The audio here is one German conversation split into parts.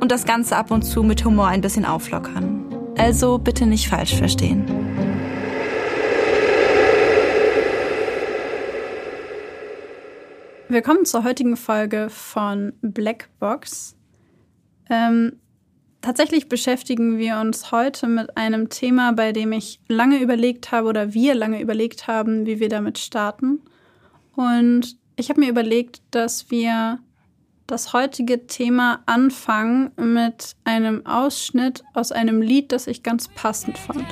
und das Ganze ab und zu mit Humor ein bisschen auflockern. Also bitte nicht falsch verstehen. Willkommen zur heutigen Folge von Blackbox. Ähm, tatsächlich beschäftigen wir uns heute mit einem Thema, bei dem ich lange überlegt habe oder wir lange überlegt haben, wie wir damit starten. Und ich habe mir überlegt, dass wir das heutige Thema anfangen mit einem Ausschnitt aus einem Lied, das ich ganz passend fand.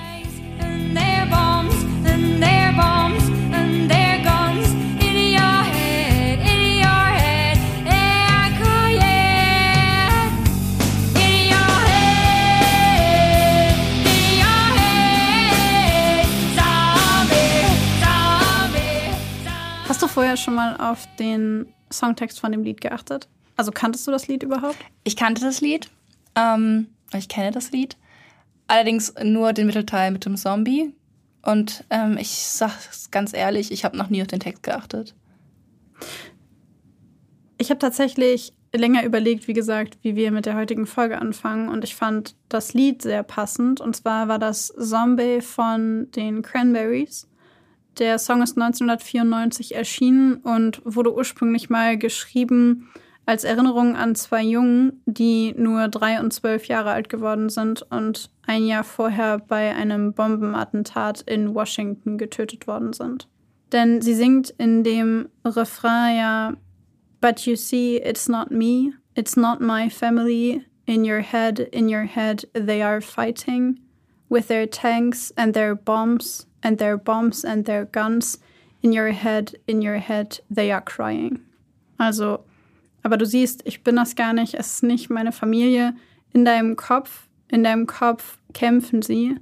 Hast du vorher schon mal auf den Songtext von dem Lied geachtet? Also kanntest du das Lied überhaupt? Ich kannte das Lied. Ähm, ich kenne das Lied. Allerdings nur den Mittelteil mit dem Zombie. Und ähm, ich sag's ganz ehrlich, ich habe noch nie auf den Text geachtet. Ich habe tatsächlich länger überlegt, wie gesagt, wie wir mit der heutigen Folge anfangen. Und ich fand das Lied sehr passend. Und zwar war das Zombie von den Cranberries. Der Song ist 1994 erschienen und wurde ursprünglich mal geschrieben als Erinnerung an zwei Jungen, die nur drei und zwölf Jahre alt geworden sind und ein Jahr vorher bei einem Bombenattentat in Washington getötet worden sind. Denn sie singt in dem Refrain ja But you see, it's not me, it's not my family. In your head, in your head, they are fighting with their tanks and their bombs and their bombs and their guns. In your head, in your head, they are crying. Also aber du siehst, ich bin das gar nicht, es ist nicht meine Familie. In deinem Kopf, in deinem Kopf kämpfen sie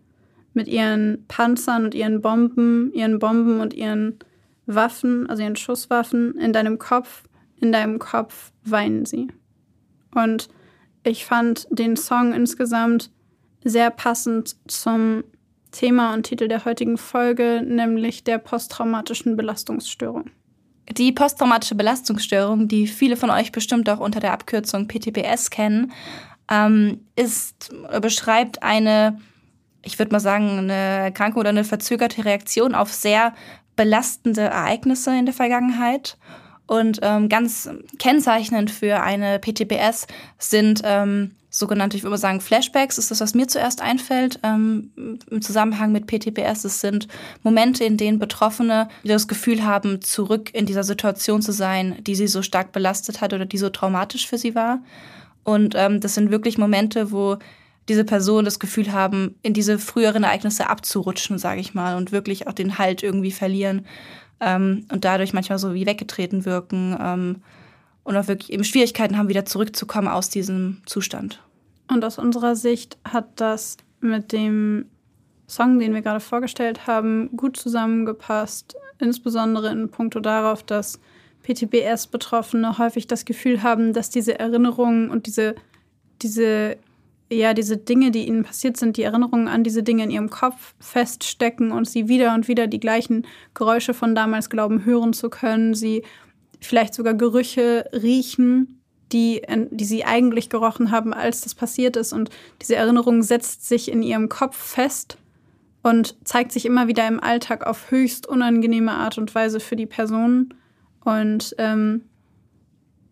mit ihren Panzern und ihren Bomben, ihren Bomben und ihren Waffen, also ihren Schusswaffen. In deinem Kopf, in deinem Kopf weinen sie. Und ich fand den Song insgesamt sehr passend zum Thema und Titel der heutigen Folge, nämlich der posttraumatischen Belastungsstörung. Die posttraumatische Belastungsstörung, die viele von euch bestimmt auch unter der Abkürzung PTBS kennen, ähm, ist, beschreibt eine, ich würde mal sagen, eine Erkrankung oder eine verzögerte Reaktion auf sehr belastende Ereignisse in der Vergangenheit. Und ähm, ganz kennzeichnend für eine PTBS sind ähm, sogenannte, ich würde mal sagen, Flashbacks ist das, was mir zuerst einfällt ähm, im Zusammenhang mit PTBS. Es sind Momente, in denen Betroffene das Gefühl haben, zurück in dieser Situation zu sein, die sie so stark belastet hat oder die so traumatisch für sie war. Und ähm, das sind wirklich Momente, wo diese Personen das Gefühl haben, in diese früheren Ereignisse abzurutschen, sage ich mal, und wirklich auch den Halt irgendwie verlieren ähm, und dadurch manchmal so wie weggetreten wirken ähm, und auch wirklich eben Schwierigkeiten haben, wieder zurückzukommen aus diesem Zustand. Und aus unserer Sicht hat das mit dem Song, den wir gerade vorgestellt haben, gut zusammengepasst. Insbesondere in puncto darauf, dass PTBS-Betroffene häufig das Gefühl haben, dass diese Erinnerungen und diese, diese, ja, diese Dinge, die ihnen passiert sind, die Erinnerungen an diese Dinge in ihrem Kopf feststecken und sie wieder und wieder die gleichen Geräusche von damals glauben, hören zu können. Sie vielleicht sogar Gerüche riechen die, die sie eigentlich gerochen haben, als das passiert ist. Und diese Erinnerung setzt sich in ihrem Kopf fest und zeigt sich immer wieder im Alltag auf höchst unangenehme Art und Weise für die Person. Und ähm,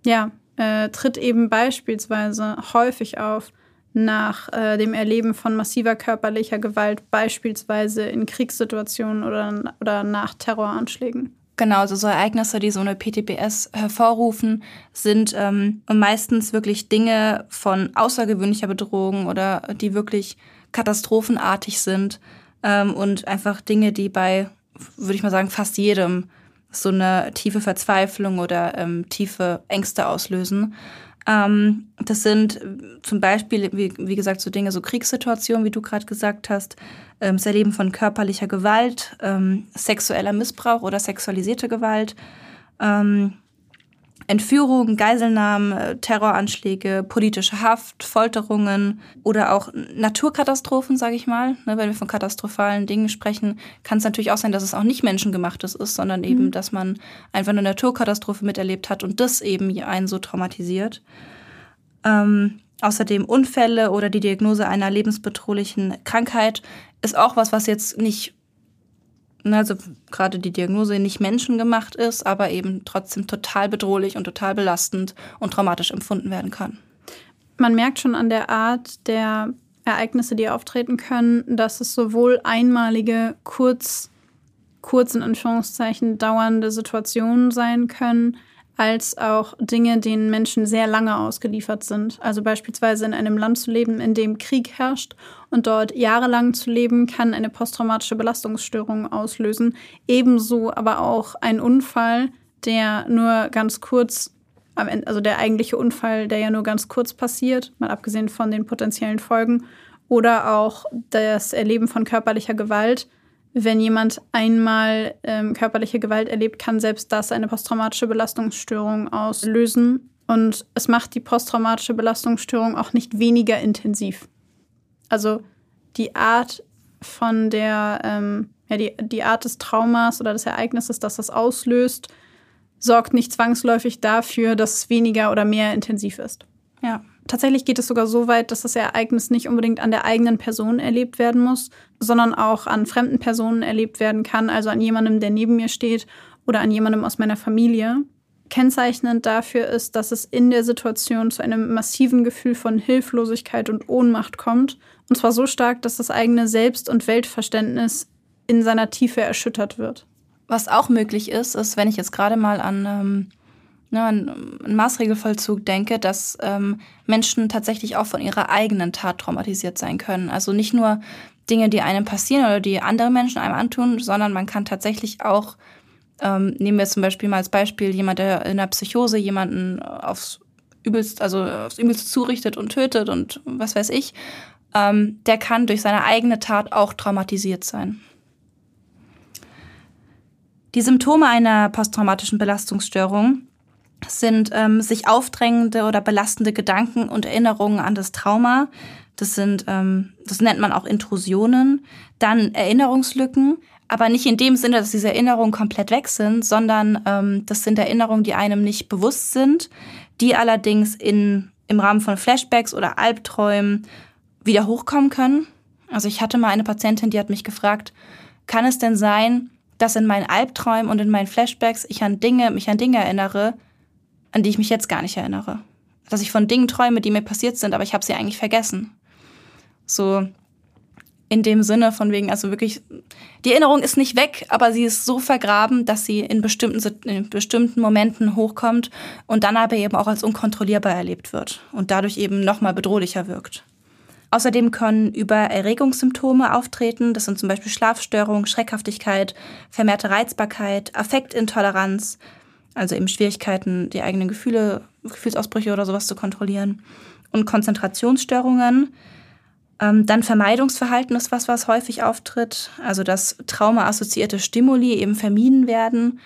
ja, äh, tritt eben beispielsweise häufig auf, nach äh, dem Erleben von massiver körperlicher Gewalt, beispielsweise in Kriegssituationen oder, oder nach Terroranschlägen. Genau, also so Ereignisse, die so eine PTBS hervorrufen, sind ähm, meistens wirklich Dinge von außergewöhnlicher Bedrohung oder die wirklich katastrophenartig sind ähm, und einfach Dinge, die bei, würde ich mal sagen, fast jedem so eine tiefe Verzweiflung oder ähm, tiefe Ängste auslösen. Ähm, das sind zum Beispiel, wie, wie, gesagt, so Dinge, so Kriegssituationen, wie du gerade gesagt hast, ähm, das Erleben von körperlicher Gewalt, ähm, sexueller Missbrauch oder sexualisierte Gewalt, ähm, Entführungen, Geiselnahmen, äh, Terroranschläge, politische Haft, Folterungen oder auch Naturkatastrophen, sage ich mal. Ne, wenn wir von katastrophalen Dingen sprechen, kann es natürlich auch sein, dass es auch nicht menschengemachtes ist, sondern eben, mhm. dass man einfach eine Naturkatastrophe miterlebt hat und das eben einen so traumatisiert. Ähm, außerdem Unfälle oder die Diagnose einer lebensbedrohlichen Krankheit ist auch was, was jetzt nicht also gerade die Diagnose nicht menschengemacht ist, aber eben trotzdem total bedrohlich und total belastend und traumatisch empfunden werden kann. Man merkt schon an der Art der Ereignisse, die auftreten können, dass es sowohl einmalige, kurz, kurz in Anführungszeichen dauernde Situationen sein können, als auch Dinge, denen Menschen sehr lange ausgeliefert sind. Also beispielsweise in einem Land zu leben, in dem Krieg herrscht und dort jahrelang zu leben, kann eine posttraumatische Belastungsstörung auslösen. Ebenso aber auch ein Unfall, der nur ganz kurz, also der eigentliche Unfall, der ja nur ganz kurz passiert, mal abgesehen von den potenziellen Folgen, oder auch das Erleben von körperlicher Gewalt, wenn jemand einmal ähm, körperliche Gewalt erlebt, kann selbst das eine posttraumatische Belastungsstörung auslösen. Und es macht die posttraumatische Belastungsstörung auch nicht weniger intensiv. Also die Art von der, ähm, ja, die, die Art des Traumas oder des Ereignisses, das das auslöst, sorgt nicht zwangsläufig dafür, dass es weniger oder mehr intensiv ist. Ja. Tatsächlich geht es sogar so weit, dass das Ereignis nicht unbedingt an der eigenen Person erlebt werden muss, sondern auch an fremden Personen erlebt werden kann, also an jemandem, der neben mir steht oder an jemandem aus meiner Familie. Kennzeichnend dafür ist, dass es in der Situation zu einem massiven Gefühl von Hilflosigkeit und Ohnmacht kommt, und zwar so stark, dass das eigene Selbst- und Weltverständnis in seiner Tiefe erschüttert wird. Was auch möglich ist, ist, wenn ich jetzt gerade mal an ähm ne, an, an Maßregelvollzug denke, dass ähm, Menschen tatsächlich auch von ihrer eigenen Tat traumatisiert sein können. Also nicht nur Dinge, die einem passieren oder die andere Menschen einem antun, sondern man kann tatsächlich auch, ähm, nehmen wir zum Beispiel mal als Beispiel jemand, der in der Psychose jemanden aufs übelst, also aufs übelst zurichtet und tötet und was weiß ich, ähm, der kann durch seine eigene Tat auch traumatisiert sein. Die Symptome einer posttraumatischen Belastungsstörung sind ähm, sich aufdrängende oder belastende Gedanken und Erinnerungen an das Trauma. Das sind, ähm, das nennt man auch Intrusionen. Dann Erinnerungslücken, aber nicht in dem Sinne, dass diese Erinnerungen komplett weg sind, sondern ähm, das sind Erinnerungen, die einem nicht bewusst sind, die allerdings in, im Rahmen von Flashbacks oder Albträumen wieder hochkommen können. Also ich hatte mal eine Patientin, die hat mich gefragt, kann es denn sein, dass in meinen Albträumen und in meinen Flashbacks ich an Dinge, mich an Dinge erinnere, an die ich mich jetzt gar nicht erinnere. Dass ich von Dingen träume, die mir passiert sind, aber ich habe sie eigentlich vergessen. So in dem Sinne von wegen, also wirklich, die Erinnerung ist nicht weg, aber sie ist so vergraben, dass sie in bestimmten, in bestimmten Momenten hochkommt und dann aber eben auch als unkontrollierbar erlebt wird und dadurch eben nochmal bedrohlicher wirkt. Außerdem können über Erregungssymptome auftreten. Das sind zum Beispiel Schlafstörungen, Schreckhaftigkeit, vermehrte Reizbarkeit, Affektintoleranz, also eben Schwierigkeiten, die eigenen Gefühle, Gefühlsausbrüche oder sowas zu kontrollieren. Und Konzentrationsstörungen. Ähm, dann Vermeidungsverhalten ist was, was häufig auftritt. Also dass traumaassoziierte Stimuli eben vermieden werden,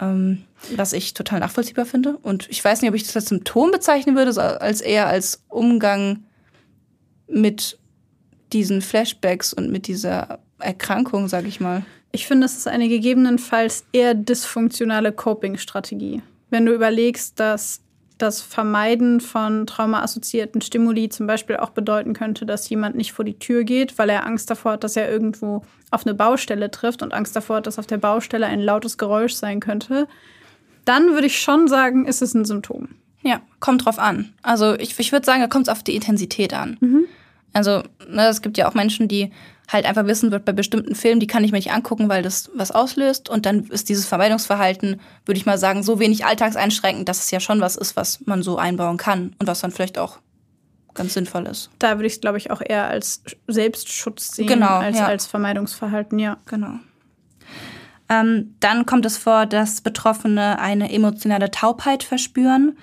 ähm, was ich total nachvollziehbar finde. Und ich weiß nicht, ob ich das als Symptom bezeichnen würde, als eher als Umgang mit diesen Flashbacks und mit dieser Erkrankung, sag ich mal. Ich finde, es ist eine gegebenenfalls eher dysfunktionale Coping-Strategie. Wenn du überlegst, dass das Vermeiden von traumaassoziierten Stimuli zum Beispiel auch bedeuten könnte, dass jemand nicht vor die Tür geht, weil er Angst davor hat, dass er irgendwo auf eine Baustelle trifft und Angst davor hat, dass auf der Baustelle ein lautes Geräusch sein könnte, dann würde ich schon sagen, ist es ein Symptom. Ja, kommt drauf an. Also ich, ich würde sagen, da kommt es auf die Intensität an. Mhm. Also ne, es gibt ja auch Menschen, die halt einfach wissen wird, bei bestimmten Filmen, die kann ich mir nicht angucken, weil das was auslöst. Und dann ist dieses Vermeidungsverhalten, würde ich mal sagen, so wenig alltagseinschränkend, dass es ja schon was ist, was man so einbauen kann und was dann vielleicht auch ganz sinnvoll ist. Da würde ich es, glaube ich, auch eher als Selbstschutz sehen, Genau, als ja. als Vermeidungsverhalten, ja. Genau. Ähm, dann kommt es vor, dass Betroffene eine emotionale Taubheit verspüren.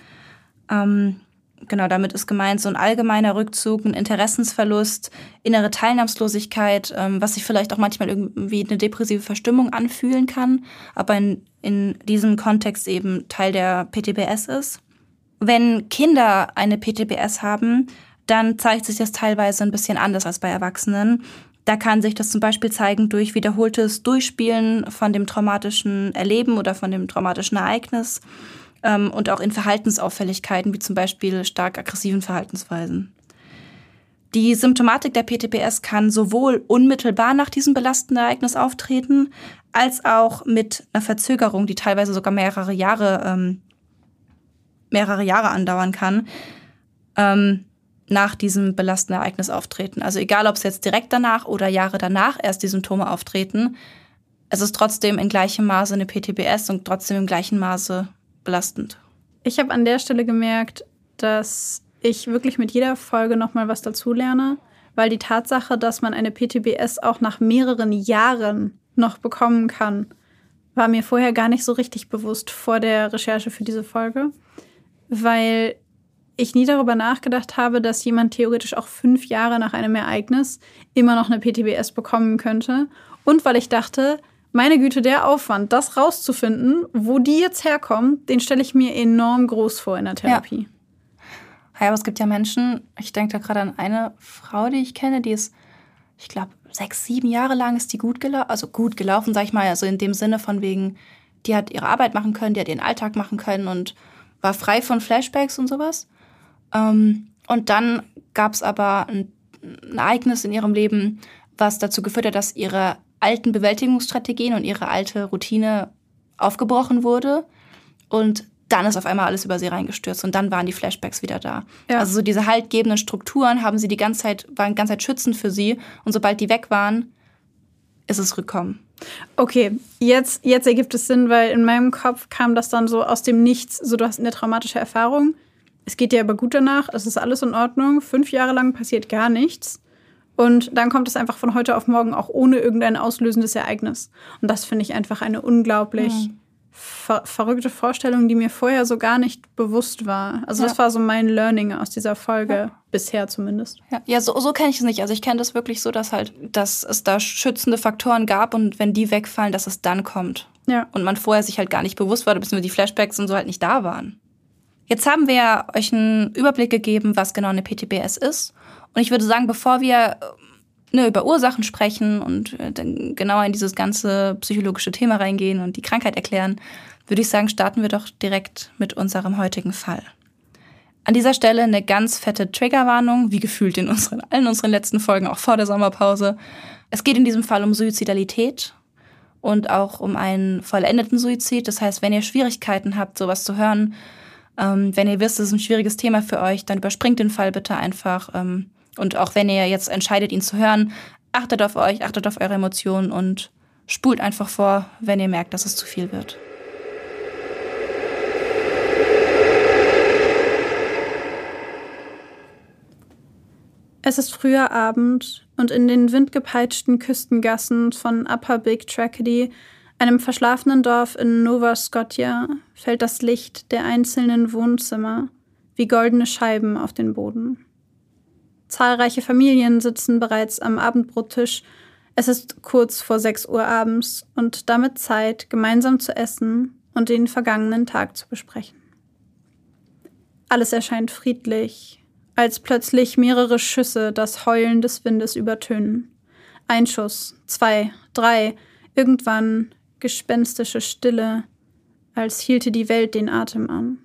Ähm, genau, damit ist gemeint so ein allgemeiner Rückzug, ein Interessensverlust, innere Teilnahmslosigkeit, ähm, was sich vielleicht auch manchmal irgendwie eine depressive Verstimmung anfühlen kann, aber in, in diesem Kontext eben Teil der PTBS ist. Wenn Kinder eine PTBS haben, dann zeigt sich das teilweise ein bisschen anders als bei Erwachsenen. Da kann sich das zum Beispiel zeigen durch wiederholtes Durchspielen von dem traumatischen Erleben oder von dem traumatischen Ereignis ähm, und auch in Verhaltensauffälligkeiten, wie zum Beispiel stark aggressiven Verhaltensweisen. Die Symptomatik der PTBS kann sowohl unmittelbar nach diesem belastenden Ereignis auftreten, als auch mit einer Verzögerung, die teilweise sogar mehrere Jahre, ähm, mehrere Jahre andauern kann. Ähm, nach diesem belastenden Ereignis auftreten. Also egal, ob es jetzt direkt danach oder Jahre danach erst die Symptome auftreten, es ist trotzdem in gleichem Maße eine PTBS und trotzdem im gleichen Maße belastend. Ich habe an der Stelle gemerkt, dass ich wirklich mit jeder Folge nochmal was dazulerne, weil die Tatsache, dass man eine PTBS auch nach mehreren Jahren noch bekommen kann, war mir vorher gar nicht so richtig bewusst vor der Recherche für diese Folge, weil ich nie darüber nachgedacht habe, dass jemand theoretisch auch fünf Jahre nach einem Ereignis immer noch eine PTBS bekommen könnte. Und weil ich dachte, meine Güte, der Aufwand, das rauszufinden, wo die jetzt herkommen, den stelle ich mir enorm groß vor in der Therapie. Ja, aber es gibt ja Menschen, ich denke da gerade an eine Frau, die ich kenne, die ist, ich glaube, sechs, sieben Jahre lang ist die gut gelaufen, also gut gelaufen, sag ich mal, also in dem Sinne von wegen, die hat ihre Arbeit machen können, die hat ihren Alltag machen können und war frei von Flashbacks und sowas. Ähm, und dann gab es aber ein, ein Ereignis in ihrem Leben, was dazu geführt hat, dass ihre alten Bewältigungsstrategien und ihre alte Routine aufgebrochen wurde. Und dann ist auf einmal alles über sie reingestürzt und dann waren die Flashbacks wieder da. Ja. Also so diese haltgebenden Strukturen haben sie die ganze Zeit, waren die ganze Zeit schützend für sie. Und sobald die weg waren, ist es rückkommen. Okay, jetzt, jetzt ergibt es Sinn, weil in meinem Kopf kam das dann so aus dem Nichts. So, du hast eine traumatische Erfahrung. Es geht dir aber gut danach, es ist alles in Ordnung. Fünf Jahre lang passiert gar nichts. Und dann kommt es einfach von heute auf morgen auch ohne irgendein auslösendes Ereignis. Und das finde ich einfach eine unglaublich Mhm. ver verrückte Vorstellung, die mir vorher so gar nicht bewusst war. Also Ja. das war so mein Learning aus dieser Folge, bisher zumindest. Ja, ja so, so kenne ich es nicht. Also ich kenne das wirklich so, dass halt, dass es da schützende Faktoren gab und wenn die wegfallen, dass es dann kommt. Ja. Und man vorher sich halt gar nicht bewusst war, beziehungsweise die Flashbacks und so halt nicht da waren. Jetzt haben wir ja euch einen Überblick gegeben, was genau eine PTBS ist. Und ich würde sagen, bevor wir äh, ne, über Ursachen sprechen und äh, dann genauer in dieses ganze psychologische Thema reingehen und die Krankheit erklären, würde ich sagen, starten wir doch direkt mit unserem heutigen Fall. An dieser Stelle eine ganz fette Triggerwarnung, wie gefühlt in unseren, allen unseren letzten Folgen, auch vor der Sommerpause. Es geht in diesem Fall um Suizidalität und auch um einen vollendeten Suizid. Das heißt, wenn ihr Schwierigkeiten habt, sowas zu hören, ähm, wenn ihr wisst, es ist ein schwieriges Thema für euch, dann überspringt den Fall bitte einfach. Ähm, und auch wenn ihr jetzt entscheidet, ihn zu hören, achtet auf euch, achtet auf eure Emotionen und spult einfach vor, wenn ihr merkt, dass es zu viel wird. Es ist früher Abend und in den windgepeitschten Küstengassen von Upper Big Tragedy, einem verschlafenen Dorf in Nova Scotia, fällt das Licht der einzelnen Wohnzimmer wie goldene Scheiben auf den Boden. Zahlreiche Familien sitzen bereits am Abendbrottisch. Es ist kurz vor 6 Uhr abends und damit Zeit, gemeinsam zu essen und den vergangenen Tag zu besprechen. Alles erscheint friedlich, als plötzlich mehrere Schüsse das Heulen des Windes übertönen. Ein Schuss, zwei, drei, irgendwann gespenstische Stille, als hielte die Welt den Atem an.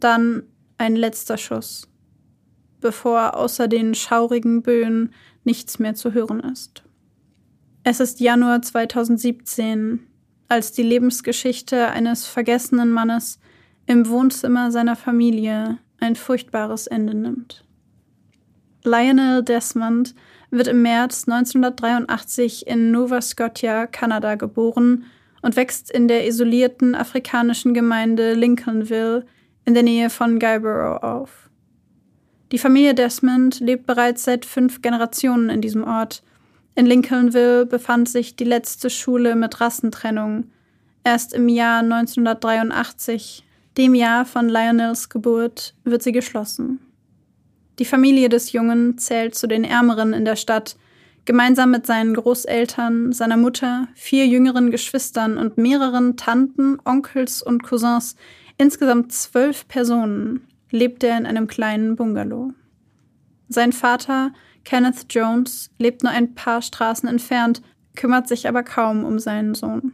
Dann ein letzter Schuss, bevor außer den schaurigen Böen nichts mehr zu hören ist. Es ist Januar 2017, als die Lebensgeschichte eines vergessenen Mannes im Wohnzimmer seiner Familie ein furchtbares Ende nimmt. Lionel Desmond wird im März 1983 in Nova Scotia, Kanada, geboren und wächst in der isolierten afrikanischen Gemeinde Lincolnville in der Nähe von Guyborough auf. Die Familie Desmond lebt bereits seit fünf Generationen in diesem Ort. In Lincolnville befand sich die letzte Schule mit Rassentrennung. Erst im Jahr 1983, dem Jahr von Lionels Geburt, wird sie geschlossen. Die Familie des Jungen zählt zu den Ärmeren in der Stadt, gemeinsam mit seinen Großeltern, seiner Mutter, vier jüngeren Geschwistern und mehreren Tanten, Onkels und Cousins, insgesamt zwölf Personen, lebt er in einem kleinen Bungalow. Sein Vater, Kenneth Jones, lebt nur ein paar Straßen entfernt, kümmert sich aber kaum um seinen Sohn.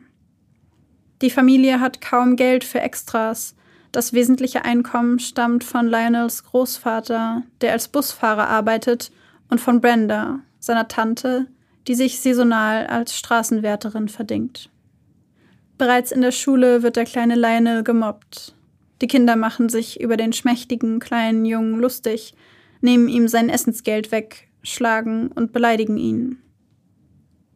Die Familie hat kaum Geld für Extras, das wesentliche Einkommen stammt von Lionels Großvater, der als Busfahrer arbeitet, und von Brenda, seiner Tante, die sich saisonal als Straßenwärterin verdingt. Bereits in der Schule wird der kleine Lionel gemobbt. Die Kinder machen sich über den schmächtigen kleinen Jungen lustig, nehmen ihm sein Essensgeld weg, schlagen und beleidigen ihn.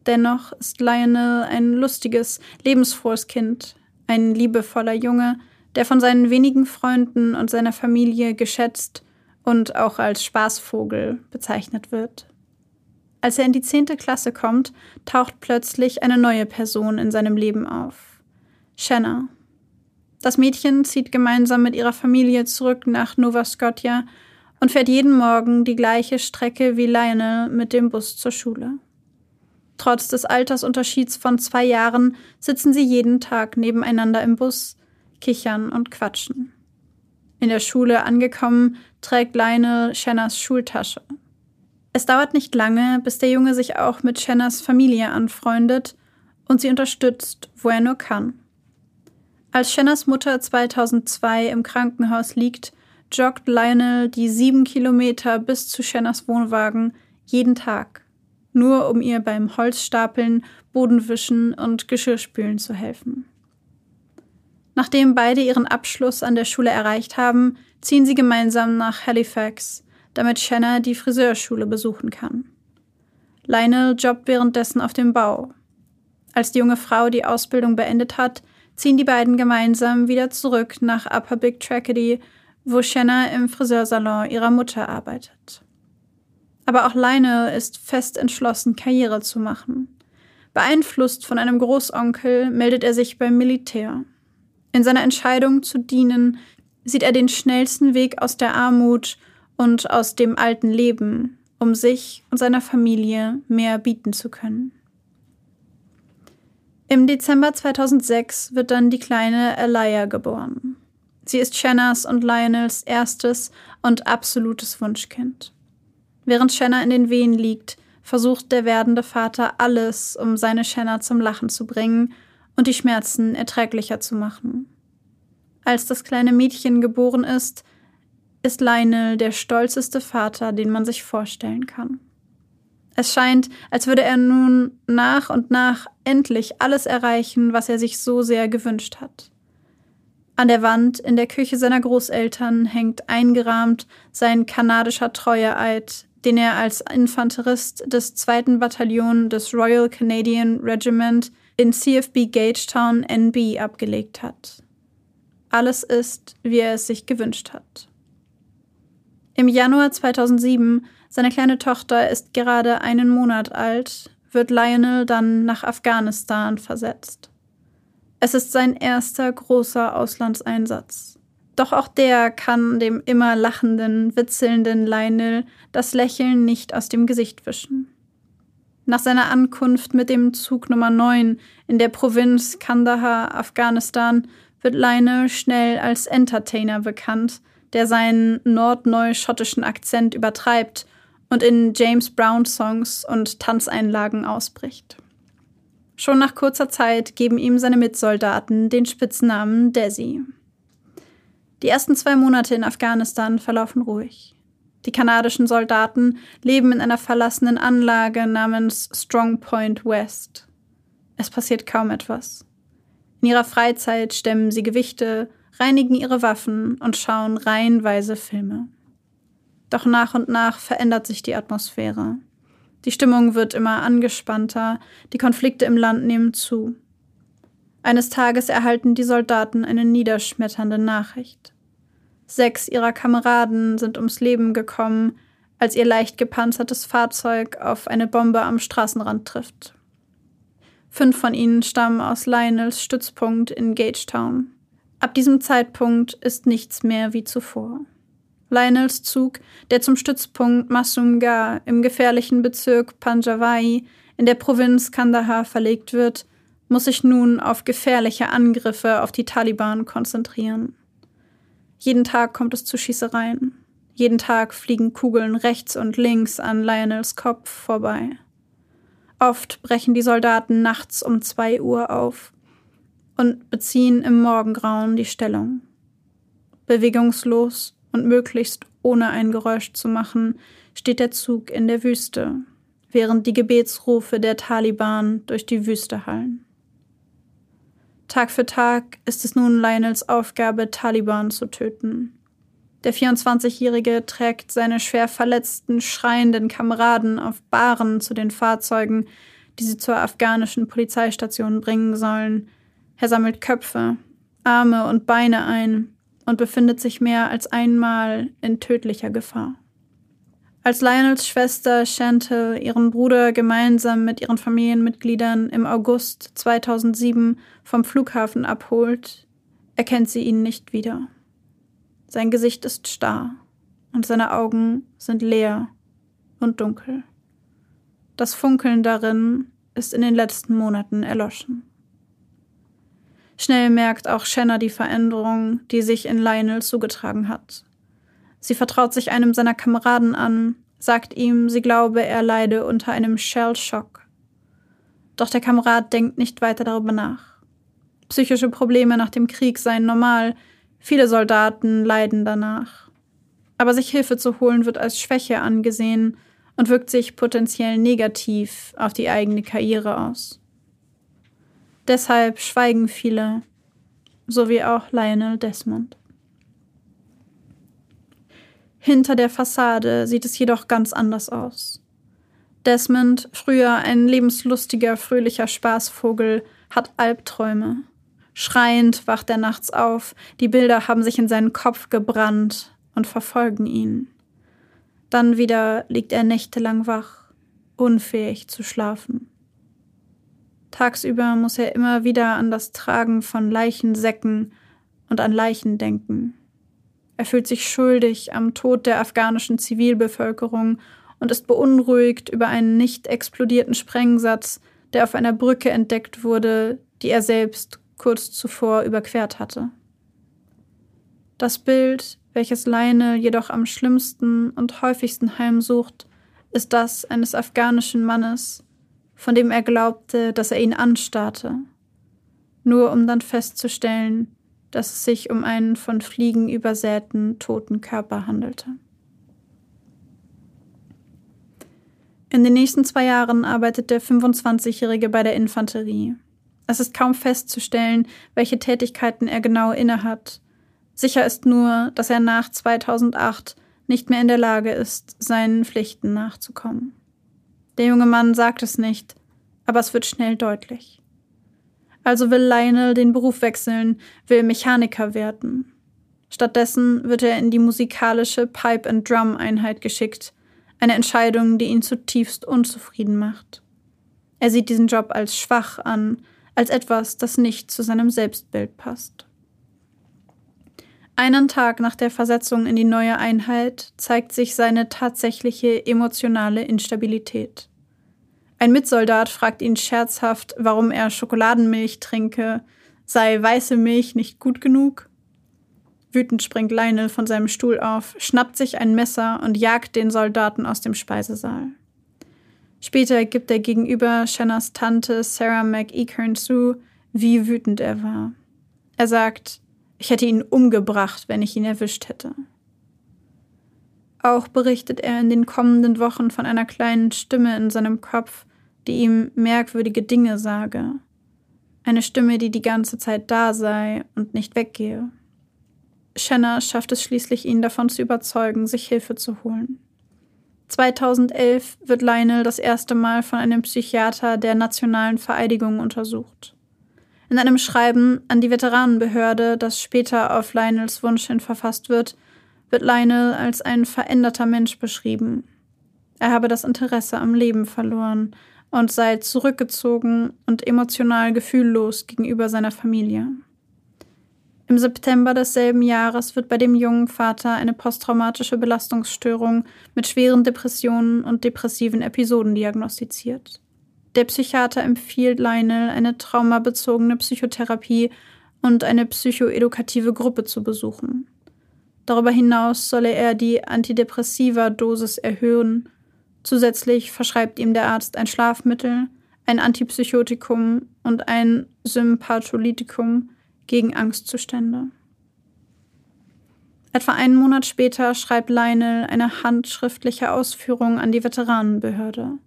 Dennoch ist Lionel ein lustiges, lebensfrohes Kind, ein liebevoller Junge, der von seinen wenigen Freunden und seiner Familie geschätzt und auch als Spaßvogel bezeichnet wird. Als er in die zehnte Klasse kommt, taucht plötzlich eine neue Person in seinem Leben auf. Shanna. Das Mädchen zieht gemeinsam mit ihrer Familie zurück nach Nova Scotia und fährt jeden Morgen die gleiche Strecke wie Lionel mit dem Bus zur Schule. Trotz des Altersunterschieds von zwei Jahren sitzen sie jeden Tag nebeneinander im Bus, kichern und quatschen. In der Schule angekommen, trägt Lionel Shanners Schultasche. Es dauert nicht lange, bis der Junge sich auch mit Shanners Familie anfreundet und sie unterstützt, wo er nur kann. Als Shanners Mutter 2002 im Krankenhaus liegt, joggt Lionel die sieben Kilometer bis zu Shanners Wohnwagen jeden Tag, nur um ihr beim Holzstapeln, Bodenwischen und Geschirrspülen zu helfen. Nachdem beide ihren Abschluss an der Schule erreicht haben, ziehen sie gemeinsam nach Halifax, damit Shanna die Friseurschule besuchen kann. Lionel jobbt währenddessen auf dem Bau. Als die junge Frau die Ausbildung beendet hat, ziehen die beiden gemeinsam wieder zurück nach Upper Big Tragedy, wo Shanna im Friseursalon ihrer Mutter arbeitet. Aber auch Lionel ist fest entschlossen, Karriere zu machen. Beeinflusst von einem Großonkel meldet er sich beim Militär. In seiner Entscheidung zu dienen sieht er den schnellsten Weg aus der Armut und aus dem alten Leben, um sich und seiner Familie mehr bieten zu können. Im Dezember 2006 wird dann die kleine Elia geboren. Sie ist Shannas und Lionels erstes und absolutes Wunschkind. Während Shanna in den Wehen liegt, versucht der werdende Vater alles, um seine Shanna zum Lachen zu bringen und die Schmerzen erträglicher zu machen. Als das kleine Mädchen geboren ist, ist Lionel der stolzeste Vater, den man sich vorstellen kann. Es scheint, als würde er nun nach und nach endlich alles erreichen, was er sich so sehr gewünscht hat. An der Wand in der Küche seiner Großeltern hängt eingerahmt sein kanadischer Treueeid, den er als Infanterist des zweiten Bataillon des Royal Canadian Regiment in CFB Gagetown NB abgelegt hat. Alles ist, wie er es sich gewünscht hat. Im Januar 2007, seine kleine Tochter ist gerade einen Monat alt, wird Lionel dann nach Afghanistan versetzt. Es ist sein erster großer Auslandseinsatz. Doch auch der kann dem immer lachenden, witzelnden Lionel das Lächeln nicht aus dem Gesicht wischen. Nach seiner Ankunft mit dem Zug Nummer 9 in der Provinz Kandahar, Afghanistan, wird Lionel schnell als Entertainer bekannt, der seinen nordneu-schottischen Akzent übertreibt und in James Brown-Songs und Tanzeinlagen ausbricht. Schon nach kurzer Zeit geben ihm seine Mitsoldaten den Spitznamen Desi. Die ersten zwei Monate in Afghanistan verlaufen ruhig. Die kanadischen Soldaten leben in einer verlassenen Anlage namens Strong Point West. Es passiert kaum etwas. In ihrer Freizeit stemmen sie Gewichte, reinigen ihre Waffen und schauen reihenweise Filme. Doch nach und nach verändert sich die Atmosphäre. Die Stimmung wird immer angespannter, die Konflikte im Land nehmen zu. Eines Tages erhalten die Soldaten eine niederschmetternde Nachricht. Sechs ihrer Kameraden sind ums Leben gekommen, als ihr leicht gepanzertes Fahrzeug auf eine Bombe am Straßenrand trifft. Fünf von ihnen stammen aus Lionels Stützpunkt in Gagetown. Ab diesem Zeitpunkt ist nichts mehr wie zuvor. Lionels Zug, der zum Stützpunkt Masumgar im gefährlichen Bezirk Panjawai in der Provinz Kandahar verlegt wird, muss sich nun auf gefährliche Angriffe auf die Taliban konzentrieren. Jeden Tag kommt es zu Schießereien. Jeden Tag fliegen Kugeln rechts und links an Lionels Kopf vorbei. Oft brechen die Soldaten nachts um zwei Uhr auf und beziehen im Morgengrauen die Stellung. Bewegungslos und möglichst ohne ein Geräusch zu machen, steht der Zug in der Wüste, während die Gebetsrufe der Taliban durch die Wüste hallen. Tag für Tag ist es nun Lionels Aufgabe, Taliban zu töten. Der 24-Jährige trägt seine schwer verletzten, schreienden Kameraden auf Bahren zu den Fahrzeugen, die sie zur afghanischen Polizeistation bringen sollen. Er sammelt Köpfe, Arme und Beine ein und befindet sich mehr als einmal in tödlicher Gefahr. Als Lionels Schwester Chantal ihren Bruder gemeinsam mit ihren Familienmitgliedern im August 2007 vom Flughafen abholt, erkennt sie ihn nicht wieder. Sein Gesicht ist starr und seine Augen sind leer und dunkel. Das Funkeln darin ist in den letzten Monaten erloschen. Schnell merkt auch Shanna die Veränderung, die sich in Lionel zugetragen hat. Sie vertraut sich einem seiner Kameraden an, sagt ihm, sie glaube, er leide unter einem Shell-Schock. Doch der Kamerad denkt nicht weiter darüber nach. Psychische Probleme nach dem Krieg seien normal, viele Soldaten leiden danach. Aber sich Hilfe zu holen wird als Schwäche angesehen und wirkt sich potenziell negativ auf die eigene Karriere aus. Deshalb schweigen viele, so wie auch Lionel Desmond. Hinter der Fassade sieht es jedoch ganz anders aus. Desmond, früher ein lebenslustiger, fröhlicher Spaßvogel, hat Albträume. Schreiend wacht er nachts auf, die Bilder haben sich in seinen Kopf gebrannt und verfolgen ihn. Dann wieder liegt er nächtelang wach, unfähig zu schlafen. Tagsüber muss er immer wieder an das Tragen von Leichensäcken und an Leichen denken. Er fühlt sich schuldig am Tod der afghanischen Zivilbevölkerung und ist beunruhigt über einen nicht explodierten Sprengsatz, der auf einer Brücke entdeckt wurde, die er selbst kurz zuvor überquert hatte. Das Bild, welches Lionel jedoch am schlimmsten und häufigsten heimsucht, ist das eines afghanischen Mannes, von dem er glaubte, dass er ihn anstarrte, nur um dann festzustellen, dass es sich um einen von Fliegen übersäten toten Körper handelte. In den nächsten zwei Jahren arbeitet der 25-Jährige bei der Infanterie. Es ist kaum festzustellen, welche Tätigkeiten er genau innehat. Sicher ist nur, dass er nach 2008 nicht mehr in der Lage ist, seinen Pflichten nachzukommen. Der junge Mann sagt es nicht, aber es wird schnell deutlich. Also will Lionel den Beruf wechseln, will Mechaniker werden. Stattdessen wird er in die musikalische Pipe-and-Drum-Einheit geschickt, eine Entscheidung, die ihn zutiefst unzufrieden macht. Er sieht diesen Job als schwach an, als etwas, das nicht zu seinem Selbstbild passt. Einen Tag nach der Versetzung in die neue Einheit zeigt sich seine tatsächliche emotionale Instabilität. Ein Mitsoldat fragt ihn scherzhaft, warum er Schokoladenmilch trinke, sei weiße Milch nicht gut genug? Wütend springt Lionel von seinem Stuhl auf, schnappt sich ein Messer und jagt den Soldaten aus dem Speisesaal. Später gibt er gegenüber Shannas Tante Sarah McEachern zu, wie wütend er war. Er sagt, ich hätte ihn umgebracht, wenn ich ihn erwischt hätte. Auch berichtet er in den kommenden Wochen von einer kleinen Stimme in seinem Kopf, die ihm merkwürdige Dinge sage. Eine Stimme, die die ganze Zeit da sei und nicht weggehe. Shanna schafft es schließlich, ihn davon zu überzeugen, sich Hilfe zu holen. 2011 wird Lionel das erste Mal von einem Psychiater der nationalen Vereidigung untersucht. In einem Schreiben an die Veteranenbehörde, das später auf Lionels Wunsch hin verfasst wird, wird Lionel als ein veränderter Mensch beschrieben. Er habe das Interesse am Leben verloren und sei zurückgezogen und emotional gefühllos gegenüber seiner Familie. Im September desselben Jahres wird bei dem jungen Vater eine posttraumatische Belastungsstörung mit schweren Depressionen und depressiven Episoden diagnostiziert. Der Psychiater empfiehlt Lionel, eine traumabezogene Psychotherapie und eine psychoedukative Gruppe zu besuchen. Darüber hinaus solle er die Antidepressiva-Dosis erhöhen. Zusätzlich verschreibt ihm der Arzt ein Schlafmittel, ein Antipsychotikum und ein Sympatholytikum, gegen Angstzustände. Etwa einen Monat später schreibt Lionel eine handschriftliche Ausführung an die Veteranenbehörde.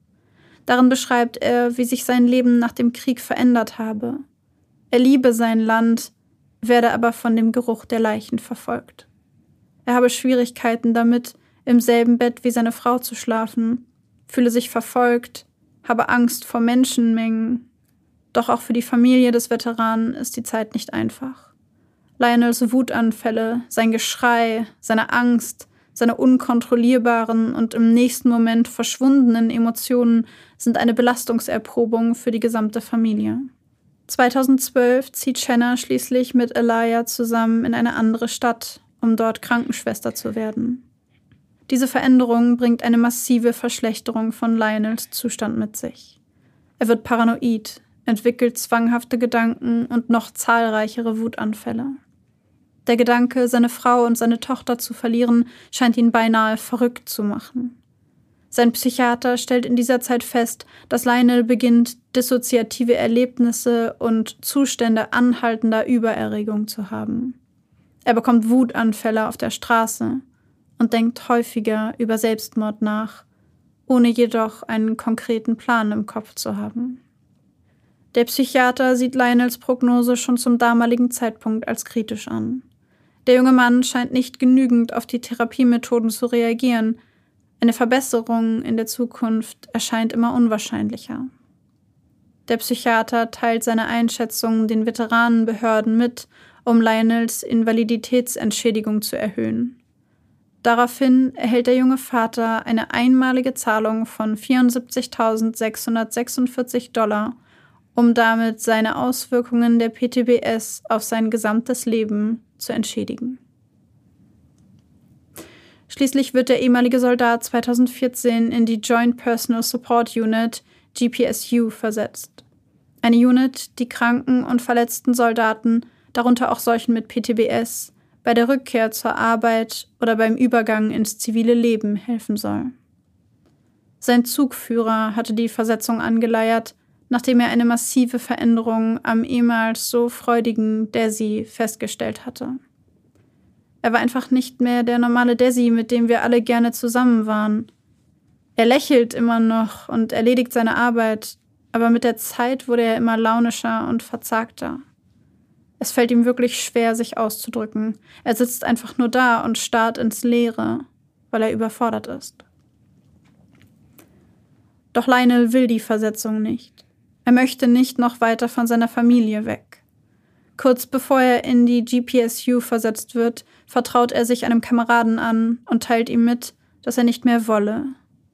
Darin beschreibt er, wie sich sein Leben nach dem Krieg verändert habe. Er liebe sein Land, werde aber von dem Geruch der Leichen verfolgt. Er habe Schwierigkeiten damit, im selben Bett wie seine Frau zu schlafen, fühle sich verfolgt, habe Angst vor Menschenmengen, doch auch für die Familie des Veteranen ist die Zeit nicht einfach. Lionels Wutanfälle, sein Geschrei, seine Angst, seine unkontrollierbaren und im nächsten Moment verschwundenen Emotionen sind eine Belastungserprobung für die gesamte Familie. 2012 zieht Shanna schließlich mit Elia zusammen in eine andere Stadt, um dort Krankenschwester zu werden. Diese Veränderung bringt eine massive Verschlechterung von Lionels Zustand mit sich. Er wird paranoid, entwickelt zwanghafte Gedanken und noch zahlreichere Wutanfälle. Der Gedanke, seine Frau und seine Tochter zu verlieren, scheint ihn beinahe verrückt zu machen. Sein Psychiater stellt in dieser Zeit fest, dass Lionel beginnt, dissoziative Erlebnisse und Zustände anhaltender Übererregung zu haben. Er bekommt Wutanfälle auf der Straße und denkt häufiger über Selbstmord nach, ohne jedoch einen konkreten Plan im Kopf zu haben. Der Psychiater sieht Lionels Prognose schon zum damaligen Zeitpunkt als kritisch an. Der junge Mann scheint nicht genügend auf die Therapiemethoden zu reagieren. Eine Verbesserung in der Zukunft erscheint immer unwahrscheinlicher. Der Psychiater teilt seine Einschätzungen den Veteranenbehörden mit, um Lionels Invaliditätsentschädigung zu erhöhen. Daraufhin erhält der junge Vater eine einmalige Zahlung von 74.646 Dollar um damit seine Auswirkungen der PTBS auf sein gesamtes Leben zu entschädigen. Schließlich wird der ehemalige Soldat 2014 in die Joint Personal Support Unit GPSU versetzt. Eine Unit, die kranken und verletzten Soldaten, darunter auch solchen mit PTBS, bei der Rückkehr zur Arbeit oder beim Übergang ins zivile Leben helfen soll. Sein Zugführer hatte die Versetzung angeleiert, nachdem er eine massive Veränderung am ehemals so freudigen Desi festgestellt hatte. Er war einfach nicht mehr der normale Desi, mit dem wir alle gerne zusammen waren. Er lächelt immer noch und erledigt seine Arbeit, aber mit der Zeit wurde er immer launischer und verzagter. Es fällt ihm wirklich schwer, sich auszudrücken. Er sitzt einfach nur da und starrt ins Leere, weil er überfordert ist. Doch Lionel will die Versetzung nicht. Er möchte nicht noch weiter von seiner Familie weg. Kurz bevor er in die GPSU versetzt wird, vertraut er sich einem Kameraden an und teilt ihm mit, dass er nicht mehr wolle.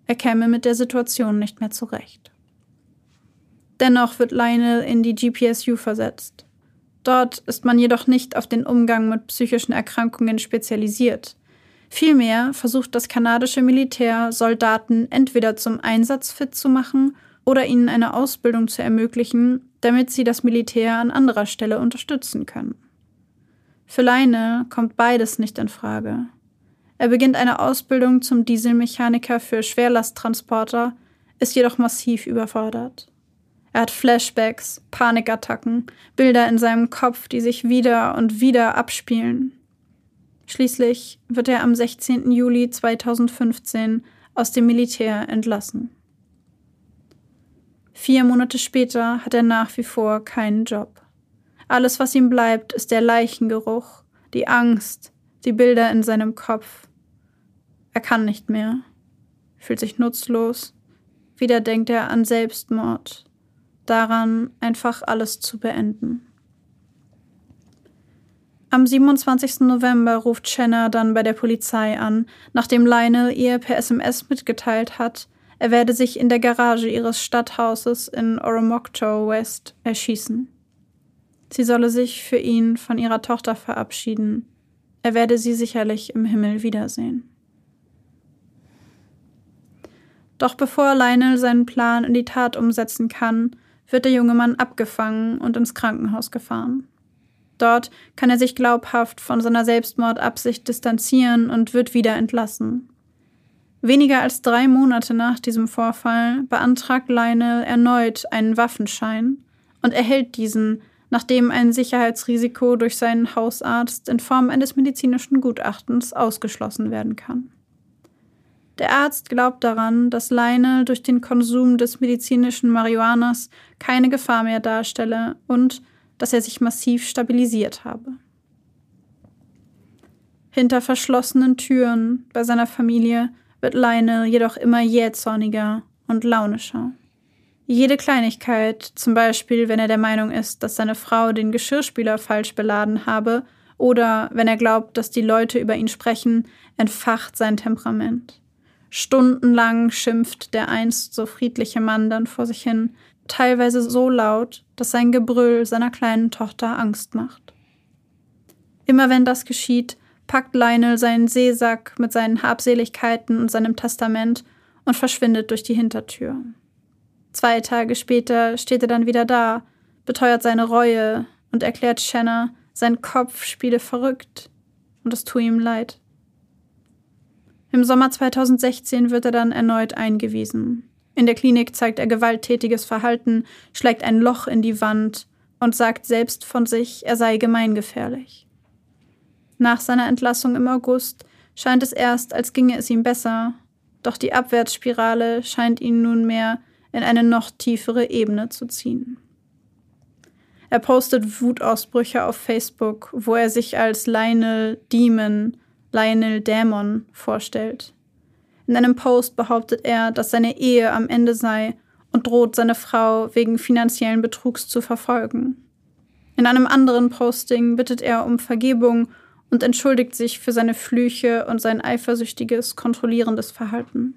Er käme mit der Situation nicht mehr zurecht. Dennoch wird Lionel in die GPSU versetzt. Dort ist man jedoch nicht auf den Umgang mit psychischen Erkrankungen spezialisiert. Vielmehr versucht das kanadische Militär, Soldaten entweder zum Einsatz fit zu machen oder ihnen eine Ausbildung zu ermöglichen, damit sie das Militär an anderer Stelle unterstützen können. Für Leine kommt beides nicht in Frage. Er beginnt eine Ausbildung zum Dieselmechaniker für Schwerlasttransporter, ist jedoch massiv überfordert. Er hat Flashbacks, Panikattacken, Bilder in seinem Kopf, die sich wieder und wieder abspielen. Schließlich wird er am 16. Juli 2015 aus dem Militär entlassen. Vier Monate später hat er nach wie vor keinen Job. Alles, was ihm bleibt, ist der Leichengeruch, die Angst, die Bilder in seinem Kopf. Er kann nicht mehr, fühlt sich nutzlos. Wieder denkt er an Selbstmord, daran, einfach alles zu beenden. Am 27. November ruft Chenna dann bei der Polizei an, nachdem Lionel ihr per SMS mitgeteilt hat, er werde sich in der Garage ihres Stadthauses in Oromocto West erschießen. Sie solle sich für ihn von ihrer Tochter verabschieden. Er werde sie sicherlich im Himmel wiedersehen. Doch bevor Lionel seinen Plan in die Tat umsetzen kann, wird der junge Mann abgefangen und ins Krankenhaus gefahren. Dort kann er sich glaubhaft von seiner Selbstmordabsicht distanzieren und wird wieder entlassen. Weniger als drei Monate nach diesem Vorfall beantragt Lionel erneut einen Waffenschein und erhält diesen, nachdem ein Sicherheitsrisiko durch seinen Hausarzt in Form eines medizinischen Gutachtens ausgeschlossen werden kann. Der Arzt glaubt daran, dass Lionel durch den Konsum des medizinischen Marihuanas keine Gefahr mehr darstelle und dass er sich massiv stabilisiert habe. Hinter verschlossenen Türen bei seiner Familie wird Lionel jedoch immer jähzorniger und launischer. Jede Kleinigkeit, zum Beispiel wenn er der Meinung ist, dass seine Frau den Geschirrspüler falsch beladen habe, oder wenn er glaubt, dass die Leute über ihn sprechen, entfacht sein Temperament. Stundenlang schimpft der einst so friedliche Mann dann vor sich hin, teilweise so laut, dass sein Gebrüll seiner kleinen Tochter Angst macht. Immer wenn das geschieht, packt Lionel seinen Seesack mit seinen Habseligkeiten und seinem Testament und verschwindet durch die Hintertür. Zwei Tage später steht er dann wieder da, beteuert seine Reue und erklärt Shanna, sein Kopf spiele verrückt und es tue ihm leid. Im Sommer 2016 wird er dann erneut eingewiesen. In der Klinik zeigt er gewalttätiges Verhalten, schlägt ein Loch in die Wand und sagt selbst von sich, er sei gemeingefährlich. Nach seiner Entlassung im August scheint es erst, als ginge es ihm besser, doch die Abwärtsspirale scheint ihn nunmehr in eine noch tiefere Ebene zu ziehen. Er postet Wutausbrüche auf Facebook, wo er sich als Lionel Demon, Lionel Dämon vorstellt. In einem Post behauptet er, dass seine Ehe am Ende sei und droht seine Frau wegen finanziellen Betrugs zu verfolgen. In einem anderen Posting bittet er um Vergebung und entschuldigt sich für seine Flüche und sein eifersüchtiges, kontrollierendes Verhalten.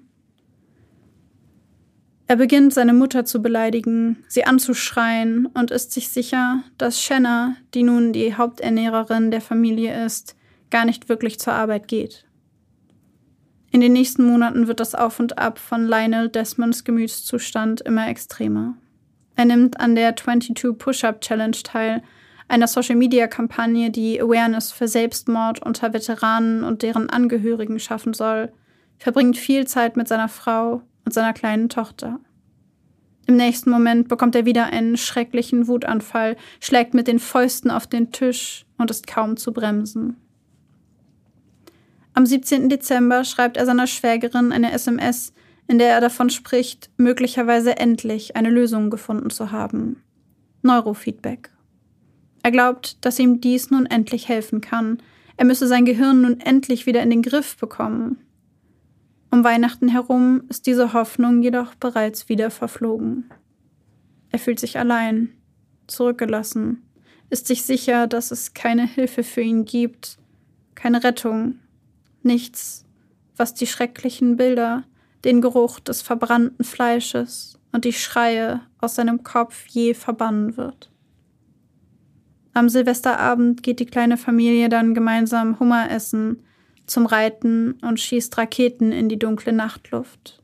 Er beginnt seine Mutter zu beleidigen, sie anzuschreien und ist sich sicher, dass Shanna, die nun die Haupternährerin der Familie ist, gar nicht wirklich zur Arbeit geht. In den nächsten Monaten wird das Auf und Ab von Lionel Desmonds Gemütszustand immer extremer. Er nimmt an der 22 Push-Up Challenge teil, einer Social-Media-Kampagne, die Awareness für Selbstmord unter Veteranen und deren Angehörigen schaffen soll, verbringt viel Zeit mit seiner Frau und seiner kleinen Tochter. Im nächsten Moment bekommt er wieder einen schrecklichen Wutanfall, schlägt mit den Fäusten auf den Tisch und ist kaum zu bremsen. Am 17. Dezember schreibt er seiner Schwägerin eine SMS, in der er davon spricht, möglicherweise endlich eine Lösung gefunden zu haben. Neurofeedback. Er glaubt, dass ihm dies nun endlich helfen kann. Er müsse sein Gehirn nun endlich wieder in den Griff bekommen. Um Weihnachten herum ist diese Hoffnung jedoch bereits wieder verflogen. Er fühlt sich allein, zurückgelassen, ist sich sicher, dass es keine Hilfe für ihn gibt, keine Rettung, nichts, was die schrecklichen Bilder, den Geruch des verbrannten Fleisches und die Schreie aus seinem Kopf je verbannen wird. Am Silvesterabend geht die kleine Familie dann gemeinsam Hummer essen, zum Reiten und schießt Raketen in die dunkle Nachtluft.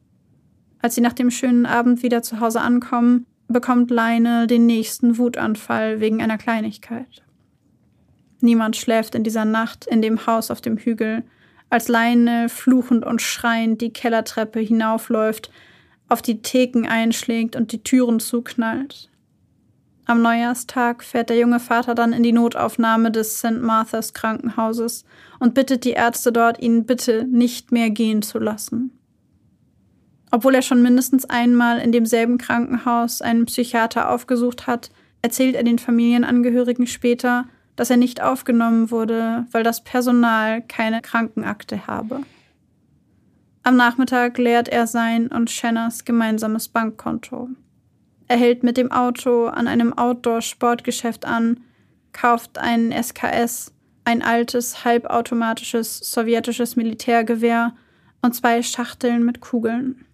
Als sie nach dem schönen Abend wieder zu Hause ankommen, bekommt Leine den nächsten Wutanfall wegen einer Kleinigkeit. Niemand schläft in dieser Nacht in dem Haus auf dem Hügel, als Leine fluchend und schreiend die Kellertreppe hinaufläuft, auf die Theken einschlägt und die Türen zuknallt. Am Neujahrstag fährt der junge Vater dann in die Notaufnahme des St. Martha's Krankenhauses und bittet die Ärzte dort, ihn bitte nicht mehr gehen zu lassen. Obwohl er schon mindestens einmal in demselben Krankenhaus einen Psychiater aufgesucht hat, erzählt er den Familienangehörigen später, dass er nicht aufgenommen wurde, weil das Personal keine Krankenakte habe. Am Nachmittag leert er sein und Shanners gemeinsames Bankkonto. Er hält mit dem Auto an einem Outdoor-Sportgeschäft an, kauft einen SKS, ein altes, halbautomatisches sowjetisches Militärgewehr und zwei Schachteln mit Kugeln.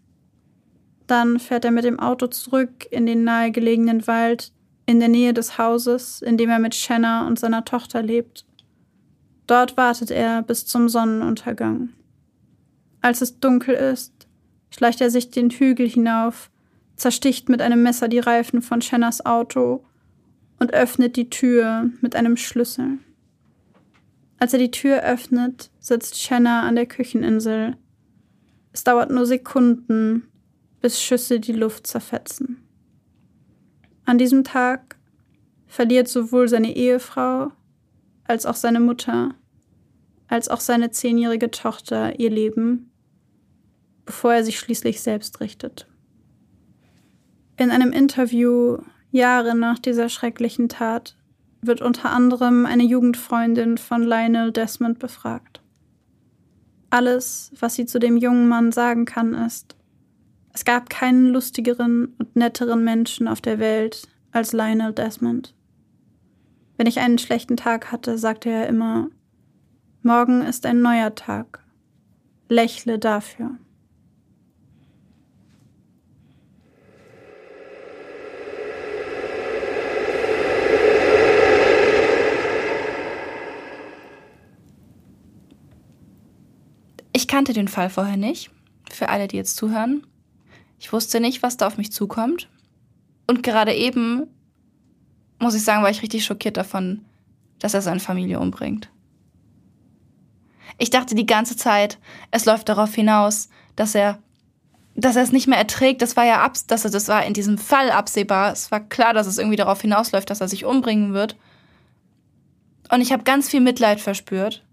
Dann fährt er mit dem Auto zurück in den nahegelegenen Wald in der Nähe des Hauses, in dem er mit Shanna und seiner Tochter lebt. Dort wartet er bis zum Sonnenuntergang. Als es dunkel ist, schleicht er sich den Hügel hinauf, zersticht mit einem Messer die Reifen von Shannas Auto und öffnet die Tür mit einem Schlüssel. Als er die Tür öffnet, sitzt Shanna an der Kücheninsel. Es dauert nur Sekunden, bis Schüsse die Luft zerfetzen. An diesem Tag verliert sowohl seine Ehefrau als auch seine Mutter als auch seine zehnjährige Tochter ihr Leben, bevor er sich schließlich selbst richtet. In einem Interview Jahre nach dieser schrecklichen Tat wird unter anderem eine Jugendfreundin von Lionel Desmond befragt. Alles, was sie zu dem jungen Mann sagen kann, ist, es gab keinen lustigeren und netteren Menschen auf der Welt als Lionel Desmond. Wenn ich einen schlechten Tag hatte, sagte er immer, Morgen ist ein neuer Tag. Lächle dafür. Ich kannte den Fall vorher nicht, für alle, die jetzt zuhören. Ich wusste nicht, was da auf mich zukommt. Und gerade eben, muss ich sagen, war ich richtig schockiert davon, dass er seine Familie umbringt. Ich dachte die ganze Zeit, es läuft darauf hinaus, dass er dass er es nicht mehr erträgt, das war ja abs dass er, das war in diesem Fall absehbar. Es war klar, dass es irgendwie darauf hinausläuft, dass er sich umbringen wird. Und ich habe ganz viel Mitleid verspürt.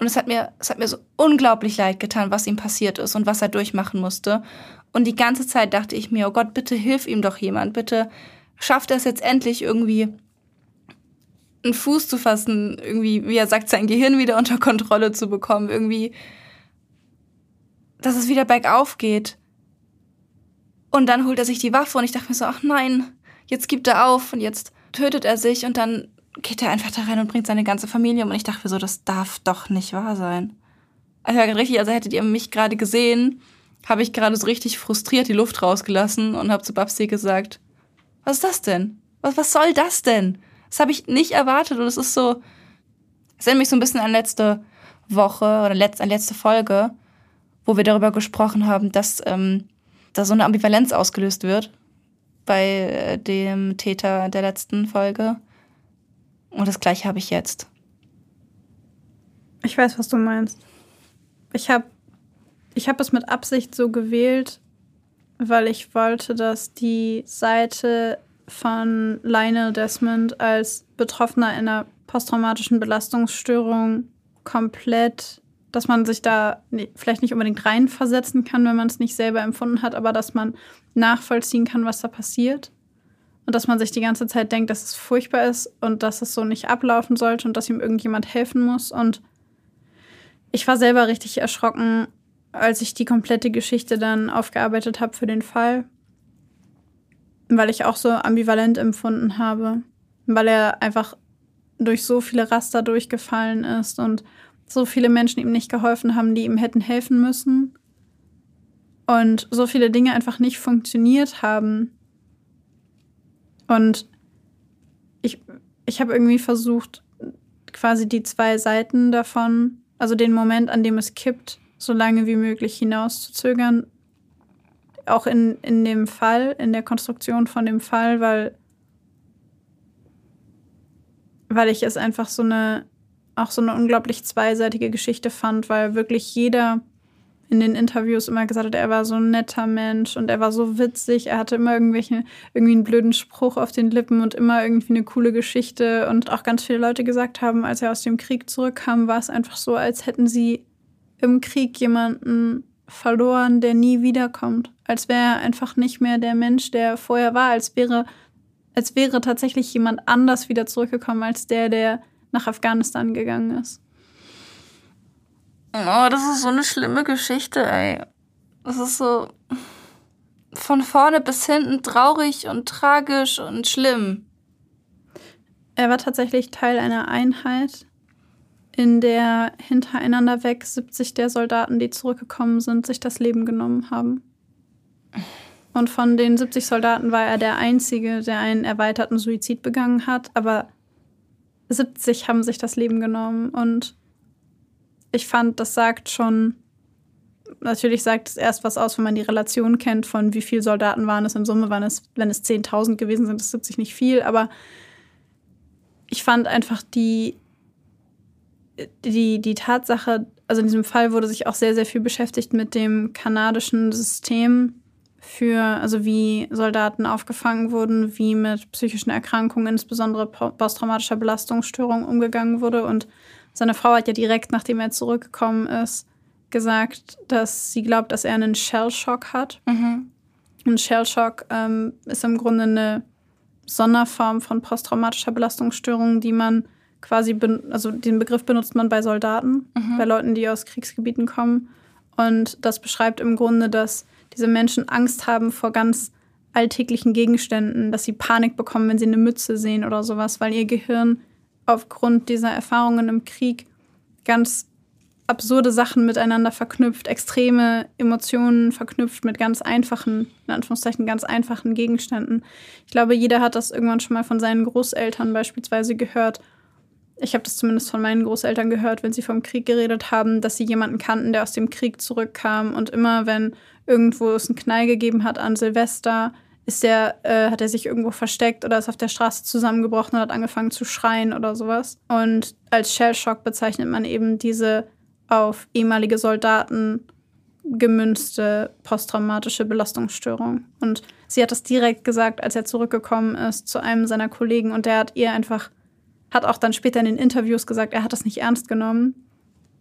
Und es hat mir, es hat mir so unglaublich leid getan, was ihm passiert ist und was er durchmachen musste. Und die ganze Zeit dachte ich mir, oh Gott, bitte hilf ihm doch jemand, bitte schafft er es jetzt endlich irgendwie einen Fuß zu fassen, irgendwie, wie er sagt, sein Gehirn wieder unter Kontrolle zu bekommen, irgendwie, dass es wieder bergauf geht. Und dann holt er sich die Waffe und ich dachte mir so, ach nein, jetzt gibt er auf und jetzt tötet er sich und dann geht er einfach da rein und bringt seine ganze Familie um. Und ich dachte mir so, das darf doch nicht wahr sein. Also richtig, also hättet ihr mich gerade gesehen, habe ich gerade so richtig frustriert die Luft rausgelassen und habe zu Babsi gesagt, was ist das denn? Was, was soll das denn? Das habe ich nicht erwartet und es ist so, es erinnert mich so ein bisschen an letzte Woche oder letzt, an letzte Folge, wo wir darüber gesprochen haben, dass ähm, da so eine Ambivalenz ausgelöst wird bei äh, dem Täter der letzten Folge. Und das gleiche habe ich jetzt. Ich weiß, was du meinst. Ich habe ich hab es mit Absicht so gewählt, weil ich wollte, dass die Seite von Lionel Desmond als Betroffener einer posttraumatischen Belastungsstörung komplett, dass man sich da vielleicht nicht unbedingt reinversetzen kann, wenn man es nicht selber empfunden hat, aber dass man nachvollziehen kann, was da passiert. Und dass man sich die ganze Zeit denkt, dass es furchtbar ist und dass es so nicht ablaufen sollte und dass ihm irgendjemand helfen muss. Und ich war selber richtig erschrocken, als ich die komplette Geschichte dann aufgearbeitet habe für den Fall weil ich auch so ambivalent empfunden habe, weil er einfach durch so viele Raster durchgefallen ist und so viele Menschen ihm nicht geholfen haben, die ihm hätten helfen müssen und so viele Dinge einfach nicht funktioniert haben. Und ich, ich habe irgendwie versucht, quasi die zwei Seiten davon, also den Moment, an dem es kippt, so lange wie möglich hinauszuzögern. Auch in, in dem Fall, in der Konstruktion von dem Fall, weil, weil ich es einfach so eine, auch so eine unglaublich zweiseitige Geschichte fand, weil wirklich jeder in den Interviews immer gesagt hat, er war so ein netter Mensch und er war so witzig, er hatte immer irgendwelche, irgendwie einen blöden Spruch auf den Lippen und immer irgendwie eine coole Geschichte und auch ganz viele Leute gesagt haben, als er aus dem Krieg zurückkam, war es einfach so, als hätten sie im Krieg jemanden verloren, der nie wiederkommt. Als wäre er einfach nicht mehr der Mensch, der vorher war, als wäre, als wäre tatsächlich jemand anders wieder zurückgekommen als der, der nach Afghanistan gegangen ist. Oh, das ist so eine schlimme Geschichte, ey. Das ist so von vorne bis hinten traurig und tragisch und schlimm. Er war tatsächlich Teil einer Einheit, in der hintereinander weg 70 der Soldaten, die zurückgekommen sind, sich das Leben genommen haben. Und von den 70 Soldaten war er der Einzige, der einen erweiterten Suizid begangen hat, aber 70 haben sich das Leben genommen. Und ich fand, das sagt schon, natürlich sagt es erst was aus, wenn man die Relation kennt von wie viele Soldaten waren es in Summe, waren es, wenn es 10.000 gewesen sind, ist 70 nicht viel, aber ich fand einfach die, die, die Tatsache, also in diesem Fall wurde sich auch sehr, sehr viel beschäftigt mit dem kanadischen System für, also wie Soldaten aufgefangen wurden, wie mit psychischen Erkrankungen, insbesondere posttraumatischer Belastungsstörung umgegangen wurde. Und seine Frau hat ja direkt, nachdem er zurückgekommen ist, gesagt, dass sie glaubt, dass er einen Shellshock hat. Mhm. Ein Shellshock ähm, ist im Grunde eine Sonderform von posttraumatischer Belastungsstörung, die man quasi, also den Begriff benutzt man bei Soldaten, mhm. bei Leuten, die aus Kriegsgebieten kommen. Und das beschreibt im Grunde, dass diese Menschen Angst haben vor ganz alltäglichen Gegenständen, dass sie Panik bekommen, wenn sie eine Mütze sehen oder sowas, weil ihr Gehirn aufgrund dieser Erfahrungen im Krieg ganz absurde Sachen miteinander verknüpft, extreme Emotionen verknüpft mit ganz einfachen, in Anführungszeichen ganz einfachen Gegenständen. Ich glaube, jeder hat das irgendwann schon mal von seinen Großeltern beispielsweise gehört. Ich habe das zumindest von meinen Großeltern gehört, wenn sie vom Krieg geredet haben, dass sie jemanden kannten, der aus dem Krieg zurückkam. Und immer, wenn irgendwo es einen Knall gegeben hat an Silvester, ist der, äh, hat er sich irgendwo versteckt oder ist auf der Straße zusammengebrochen und hat angefangen zu schreien oder sowas. Und als Shellshock bezeichnet man eben diese auf ehemalige Soldaten gemünzte posttraumatische Belastungsstörung. Und sie hat das direkt gesagt, als er zurückgekommen ist zu einem seiner Kollegen und der hat ihr einfach, hat auch dann später in den Interviews gesagt, er hat das nicht ernst genommen,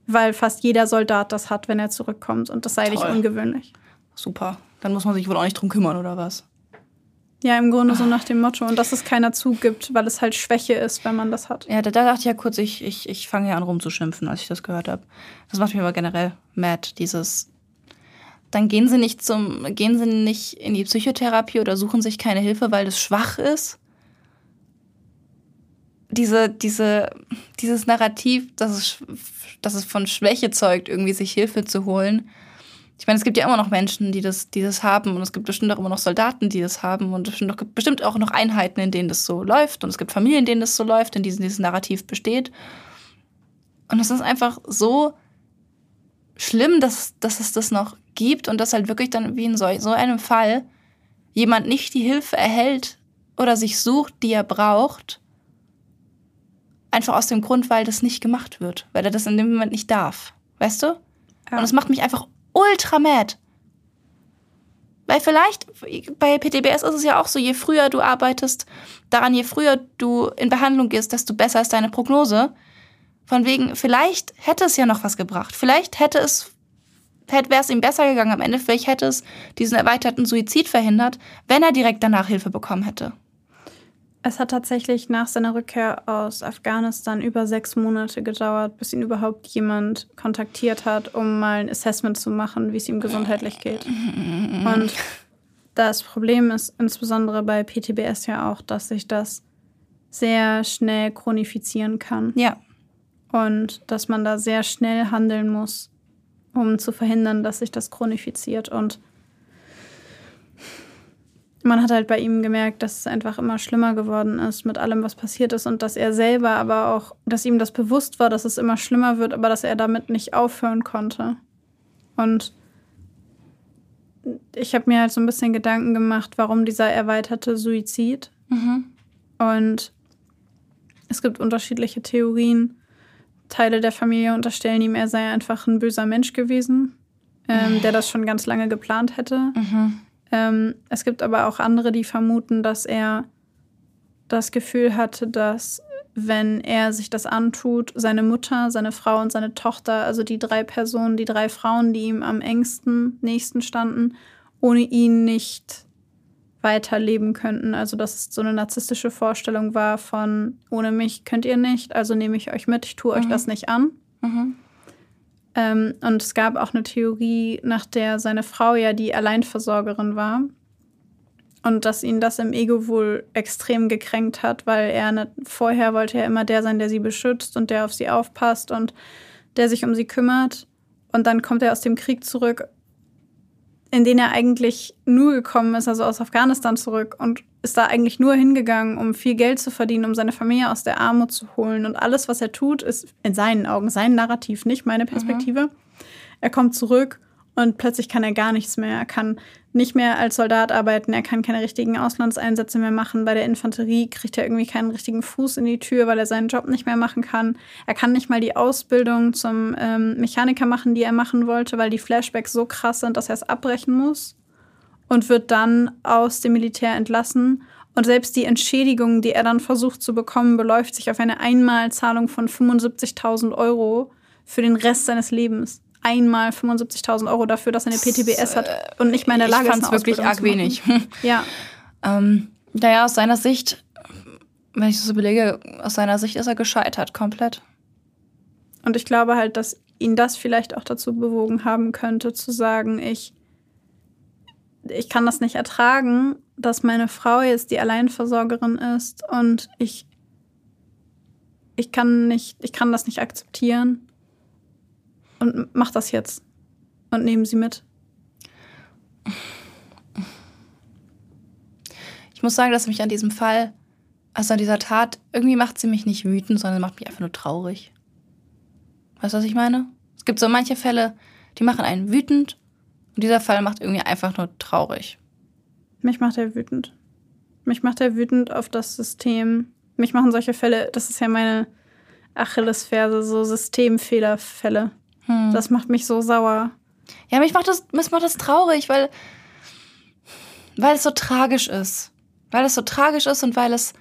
weil fast jeder Soldat das hat, wenn er zurückkommt und das sei Toll. nicht ungewöhnlich. Super. Dann muss man sich wohl auch nicht drum kümmern, oder was? Ja, im Grunde so nach dem Motto. Und dass es keiner zugibt, weil es halt Schwäche ist, wenn man das hat. Ja, da, da dachte ich ja kurz, ich, ich, ich fange ja an rumzuschimpfen, als ich das gehört habe. Das macht mich aber generell mad, dieses. Dann gehen sie nicht zum, gehen sie nicht in die Psychotherapie oder suchen sich keine Hilfe, weil das schwach ist. Diese, diese, dieses Narrativ, dass es, dass es von Schwäche zeugt, irgendwie sich Hilfe zu holen ich meine, es gibt ja immer noch Menschen, die das, die das haben und es gibt bestimmt auch immer noch Soldaten, die das haben und es gibt bestimmt auch noch Einheiten, in denen das so läuft und es gibt Familien, in denen das so läuft, in denen dieses Narrativ besteht. Und es ist einfach so schlimm, dass, dass es das noch gibt und dass halt wirklich dann wie in so, so einem Fall jemand nicht die Hilfe erhält oder sich sucht, die er braucht, einfach aus dem Grund, weil das nicht gemacht wird, weil er das in dem Moment nicht darf. Weißt du? Ja. Und es macht mich einfach ultra mad. Weil vielleicht, bei PTBS ist es ja auch so, je früher du arbeitest, daran, je früher du in Behandlung gehst, desto besser ist deine Prognose. Von wegen, vielleicht hätte es ja noch was gebracht. Vielleicht hätte es, hätte, wäre es ihm besser gegangen am Ende. Vielleicht hätte es diesen erweiterten Suizid verhindert, wenn er direkt danach Hilfe bekommen hätte. Es hat tatsächlich nach seiner Rückkehr aus Afghanistan über sechs Monate gedauert, bis ihn überhaupt jemand kontaktiert hat, um mal ein Assessment zu machen, wie es ihm gesundheitlich geht. Und das Problem ist insbesondere bei PTBS ja auch, dass sich das sehr schnell chronifizieren kann. Ja. Und dass man da sehr schnell handeln muss, um zu verhindern, dass sich das chronifiziert. Und man hat halt bei ihm gemerkt, dass es einfach immer schlimmer geworden ist mit allem, was passiert ist und dass er selber aber auch, dass ihm das bewusst war, dass es immer schlimmer wird, aber dass er damit nicht aufhören konnte. Und ich habe mir halt so ein bisschen Gedanken gemacht, warum dieser erweiterte Suizid. Mhm. Und es gibt unterschiedliche Theorien. Teile der Familie unterstellen ihm, er sei einfach ein böser Mensch gewesen, ähm, der das schon ganz lange geplant hätte. Mhm. Ähm, es gibt aber auch andere, die vermuten, dass er das Gefühl hatte, dass wenn er sich das antut, seine Mutter, seine Frau und seine Tochter, also die drei Personen, die drei Frauen, die ihm am engsten nächsten standen, ohne ihn nicht weiterleben könnten. Also dass es so eine narzisstische Vorstellung war von, ohne mich könnt ihr nicht, also nehme ich euch mit, ich tue euch Mhm. das nicht an. Mhm. Ähm, und es gab auch eine Theorie, nach der seine Frau ja die Alleinversorgerin war. Und dass ihn das im Ego wohl extrem gekränkt hat, weil er ne, vorher wollte er immer der sein, der sie beschützt und der auf sie aufpasst und der sich um sie kümmert. Und dann kommt er aus dem Krieg zurück, in den er eigentlich nur gekommen ist, also aus Afghanistan zurück und ist da eigentlich nur hingegangen, um viel Geld zu verdienen, um seine Familie aus der Armut zu holen. Und alles, was er tut, ist in seinen Augen sein Narrativ, nicht meine Perspektive. Er kommt zurück und plötzlich kann er gar nichts mehr. Er kann nicht mehr als Soldat arbeiten, er kann keine richtigen Auslandseinsätze mehr machen. Bei der Infanterie kriegt er irgendwie keinen richtigen Fuß in die Tür, weil er seinen Job nicht mehr machen kann. Er kann nicht mal die Ausbildung zum ähm, Mechaniker machen, die er machen wollte, weil die Flashbacks so krass sind, dass er es abbrechen muss und wird dann aus dem Militär entlassen. Und selbst die Entschädigung, die er dann versucht zu bekommen, beläuft sich auf eine Einmalzahlung von 75.000 Euro für den Rest seines Lebens. Einmal 75.000 Euro dafür, dass er eine PTBS hat und nicht mal in der Lage ich ist, es eine wirklich arg wenig. Ja, ähm, naja, aus seiner Sicht, wenn ich das so überlege, aus seiner Sicht ist er gescheitert, komplett. und ich glaube halt, dass ihn das vielleicht auch dazu bewogen haben könnte, zu sagen, ich, ich kann das nicht ertragen, dass meine Frau jetzt die Alleinversorgerin ist und ich, ich kann nicht, ich kann das nicht akzeptieren und mach das jetzt und nehmen sie mit. Ich muss sagen, dass mich an diesem Fall, also an dieser Tat, irgendwie macht sie mich nicht wütend, sondern macht mich einfach nur traurig. Weißt du, was ich meine? Es gibt so manche Fälle, die machen einen wütend und dieser Fall macht irgendwie einfach nur traurig. Mich macht er wütend. Mich macht er wütend auf das System. Mich machen solche Fälle, das ist ja meine Achillesferse, so Systemfehlerfälle. Hm. Das macht mich so sauer. Ja, mich macht das, mich macht das traurig, weil, weil es so tragisch ist. Weil es so tragisch ist und weil es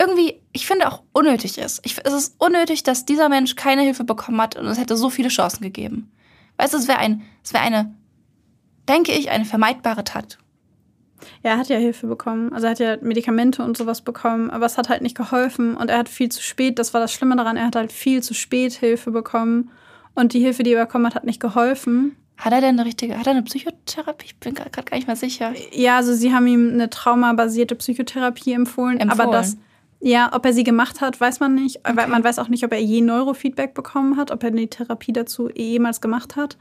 irgendwie, ich finde, auch unnötig ist. Ich, es ist unnötig, dass dieser Mensch keine Hilfe bekommen hat und es hätte so viele Chancen gegeben. Weißt du, es wäre ein, es wäre eine, denke ich, eine vermeidbare Tat. Er hat ja Hilfe bekommen. Also er hat ja Medikamente und sowas bekommen, aber es hat halt nicht geholfen und er hat viel zu spät, das war das Schlimme daran, er hat halt viel zu spät Hilfe bekommen und die Hilfe, die er bekommen hat, hat nicht geholfen. Hat er denn eine richtige, hat er eine Psychotherapie? Ich bin gerade gar nicht mehr sicher. Ja, also sie haben ihm eine traumabasierte Psychotherapie empfohlen, Empfohlen. aber das ja, ob er sie gemacht hat, weiß man nicht. Weil Man weiß auch nicht, ob er je Neurofeedback bekommen hat, ob er die Therapie dazu jemals gemacht hat.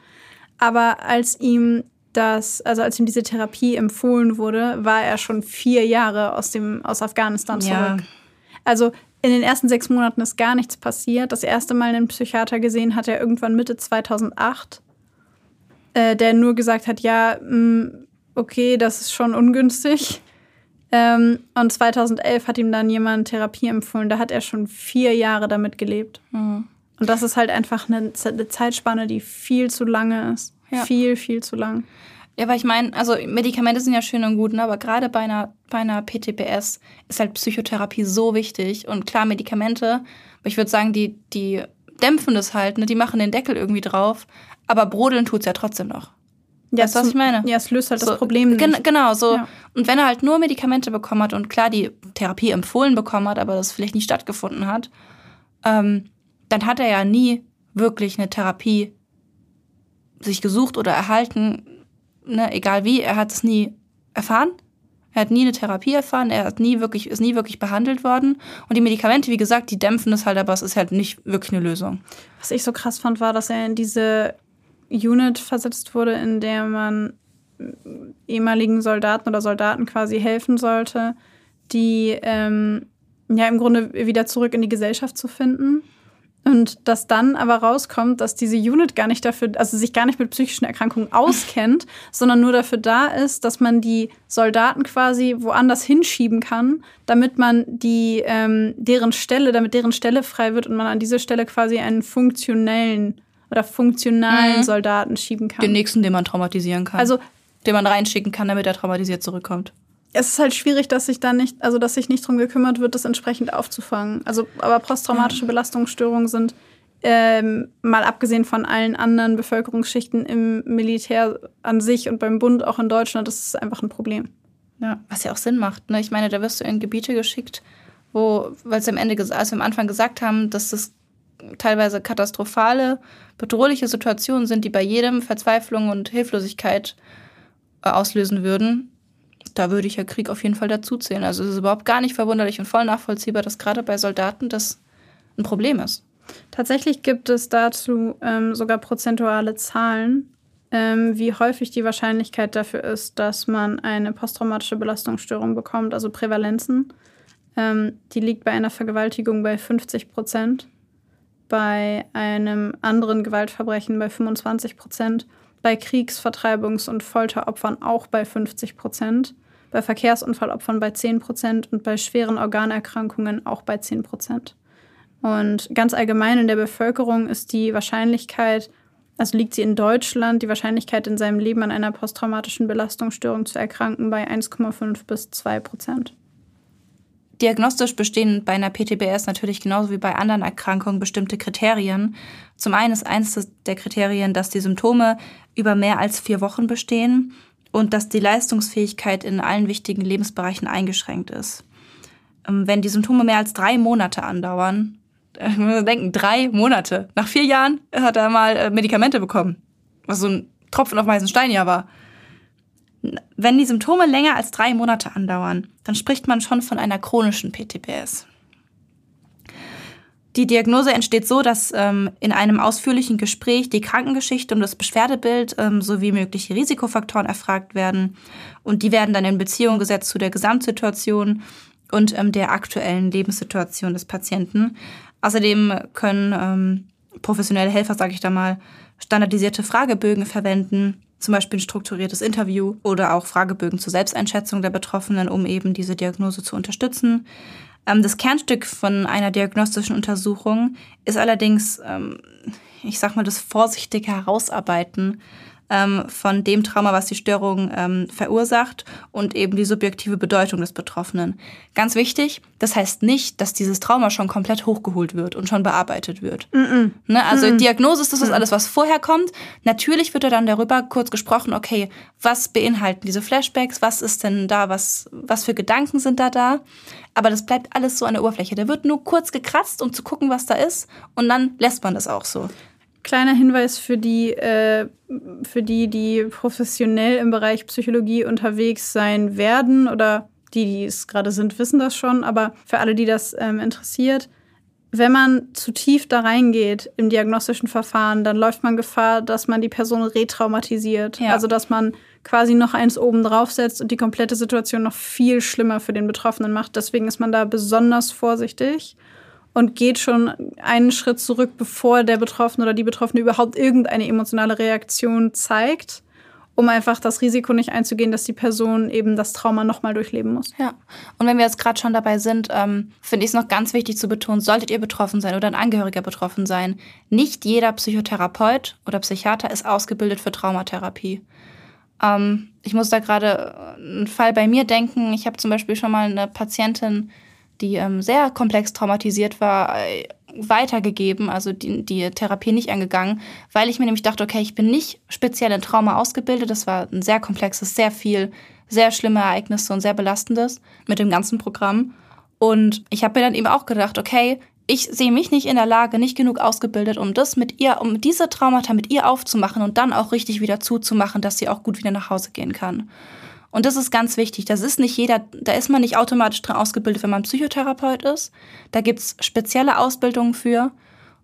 Aber als ihm das, also als ihm diese Therapie empfohlen wurde, war er schon vier Jahre aus dem aus Afghanistan zurück. Ja. Also in den ersten sechs Monaten ist gar nichts passiert. Das erste Mal einen Psychiater gesehen hat er irgendwann Mitte 2008, äh, der nur gesagt hat, ja, mh, okay, das ist schon ungünstig. Ähm, und 2011 hat ihm dann jemand Therapie empfohlen. Da hat er schon vier Jahre damit gelebt. Mhm. Und das ist halt einfach eine, eine Zeitspanne, die viel zu lange ist. Ja. Viel, viel zu lang. Ja, weil ich meine, also Medikamente sind ja schön und gut, ne? aber gerade bei einer, bei einer PTBS ist halt Psychotherapie so wichtig. Und klar, Medikamente, aber ich würde sagen, die, die dämpfen das halt, ne? die machen den Deckel irgendwie drauf, aber brodeln tut's ja trotzdem noch. Ja, Weißt du, was es- ich meine? Ja, es löst halt So, das Problem nicht. gen genau, so. Ja. Und wenn er halt nur Medikamente bekommen hat und klar die Therapie empfohlen bekommen hat, aber das vielleicht nicht stattgefunden hat, ähm, dann hat er ja nie wirklich eine Therapie sich gesucht oder erhalten, ne, egal wie, er hat es nie erfahren. Er hat nie eine Therapie erfahren, er hat nie wirklich, ist nie wirklich behandelt worden. Und die Medikamente, wie gesagt, die dämpfen es halt, aber es ist halt nicht wirklich eine Lösung. Was ich so krass fand, war, dass er in diese Unit versetzt wurde, in der man ehemaligen Soldaten oder Soldaten quasi helfen sollte, die ähm, ja im Grunde wieder zurück in die Gesellschaft zu finden. Und dass dann aber rauskommt, dass diese Unit gar nicht dafür, also sich gar nicht mit psychischen Erkrankungen auskennt, sondern nur dafür da ist, dass man die Soldaten quasi woanders hinschieben kann, damit man die, ähm, deren Stelle, damit deren Stelle frei wird und man an diese Stelle quasi einen funktionellen oder funktionalen Mhm. Soldaten schieben kann. Den nächsten, den man traumatisieren kann. Also den man reinschicken kann, damit er traumatisiert zurückkommt. Es ist halt schwierig, dass sich da nicht, also dass sich nicht drum gekümmert wird, das entsprechend aufzufangen. Also, aber posttraumatische Belastungsstörungen sind ähm, mal abgesehen von allen anderen Bevölkerungsschichten im Militär an sich und beim Bund auch in Deutschland, das ist einfach ein Problem. Ja, was ja auch Sinn macht. Ne? Ich meine, da wirst du in Gebiete geschickt, wo, weil sie am Ende, als wir am Anfang gesagt haben, dass das teilweise katastrophale, bedrohliche Situationen sind, die bei jedem Verzweiflung und Hilflosigkeit äh, auslösen würden, da würde ich ja Krieg auf jeden Fall dazuzählen. Also es ist überhaupt gar nicht verwunderlich und voll nachvollziehbar, dass gerade bei Soldaten das ein Problem ist. Tatsächlich gibt es dazu ähm, sogar prozentuale Zahlen, ähm, wie häufig die Wahrscheinlichkeit dafür ist, dass man eine posttraumatische Belastungsstörung bekommt, also Prävalenzen. Ähm, die liegt bei einer Vergewaltigung bei 50 Prozent, bei einem anderen Gewaltverbrechen bei 25 Prozent bei Kriegs-, Vertreibungs- und Folteropfern auch bei 50 Prozent, bei Verkehrsunfallopfern bei 10 Prozent und bei schweren Organerkrankungen auch bei 10 Prozent. Und ganz allgemein in der Bevölkerung ist die Wahrscheinlichkeit, also liegt sie in Deutschland, die Wahrscheinlichkeit in seinem Leben an einer posttraumatischen Belastungsstörung zu erkranken bei 1,5 bis 2 Prozent. Diagnostisch bestehen bei einer PTBS natürlich genauso wie bei anderen Erkrankungen bestimmte Kriterien. Zum einen ist eines der Kriterien, dass die Symptome über mehr als vier Wochen bestehen und dass die Leistungsfähigkeit in allen wichtigen Lebensbereichen eingeschränkt ist. Ähm, wenn die Symptome mehr als drei Monate andauern, äh, denken, drei Monate. Nach vier Jahren hat er mal äh, Medikamente bekommen, was so ein Tropfen auf meisten Stein ja war wenn die Symptome länger als drei Monate andauern, dann spricht man schon von einer chronischen PTBS. Die Diagnose entsteht so, dass ähm, in einem ausführlichen Gespräch die Krankengeschichte und das Beschwerdebild ähm, sowie mögliche Risikofaktoren erfragt werden. Und die werden dann in Beziehung gesetzt zu der Gesamtsituation und ähm, der aktuellen Lebenssituation des Patienten. Außerdem können ähm, professionelle Helfer, sage ich da mal, standardisierte Fragebögen verwenden, zum Beispiel ein strukturiertes Interview oder auch Fragebögen zur Selbsteinschätzung der Betroffenen, um eben diese Diagnose zu unterstützen. Ähm, das Kernstück von einer diagnostischen Untersuchung ist allerdings, ähm, ich sag mal, das vorsichtige Herausarbeiten ähm, von dem Trauma, was die Störung ähm, verursacht und eben die subjektive Bedeutung des Betroffenen. Ganz wichtig, das heißt nicht, dass dieses Trauma schon komplett hochgeholt wird und schon bearbeitet wird. Mm -mm. Ne? Also mm Diagnose ist das ist alles, was vorher kommt. Natürlich wird da dann darüber kurz gesprochen, okay, was beinhalten diese Flashbacks, was ist denn da, was, was für Gedanken sind da da. Aber das bleibt alles so an der Oberfläche. Da wird nur kurz gekratzt, um zu gucken, was da ist. Und dann lässt man das auch so. Kleiner Hinweis für die, äh, für die, die professionell im Bereich Psychologie unterwegs sein werden oder die, die es gerade sind, wissen das schon, aber für alle, die das ähm, interessiert, wenn man zu tief da reingeht im diagnostischen Verfahren, dann läuft man Gefahr, dass man die Person retraumatisiert. Ja. Also dass man quasi noch eins oben draufsetzt und die komplette Situation noch viel schlimmer für den Betroffenen macht. Deswegen ist man da besonders vorsichtig und geht schon einen Schritt zurück, bevor der Betroffene oder die Betroffene überhaupt irgendeine emotionale Reaktion zeigt, um einfach das Risiko nicht einzugehen, dass die Person eben das Trauma nochmal durchleben muss. Ja. Und wenn wir jetzt gerade schon dabei sind, ähm, finde ich es noch ganz wichtig zu betonen, solltet ihr betroffen sein oder ein Angehöriger betroffen sein, nicht jeder Psychotherapeut oder Psychiater ist ausgebildet für Traumatherapie. Ähm, ich muss da gerade einen Fall bei mir denken. Ich habe zum Beispiel schon mal eine Patientin, die ähm, sehr komplex traumatisiert war, äh, weitergegeben, also die, die Therapie nicht angegangen, weil ich mir nämlich dachte, okay, ich bin nicht speziell in Trauma ausgebildet. Das war ein sehr komplexes, sehr viel, sehr schlimme Ereignisse und sehr belastendes mit dem ganzen Programm. Und ich habe mir dann eben auch gedacht, okay, ich sehe mich nicht in der Lage, nicht genug ausgebildet, um das mit ihr, um diese Traumata mit ihr aufzumachen und dann auch richtig wieder zuzumachen, dass sie auch gut wieder nach Hause gehen kann. Und das ist ganz wichtig. Das ist nicht jeder, da ist man nicht automatisch dran ausgebildet, wenn man Psychotherapeut ist. Da gibt's spezielle Ausbildungen für.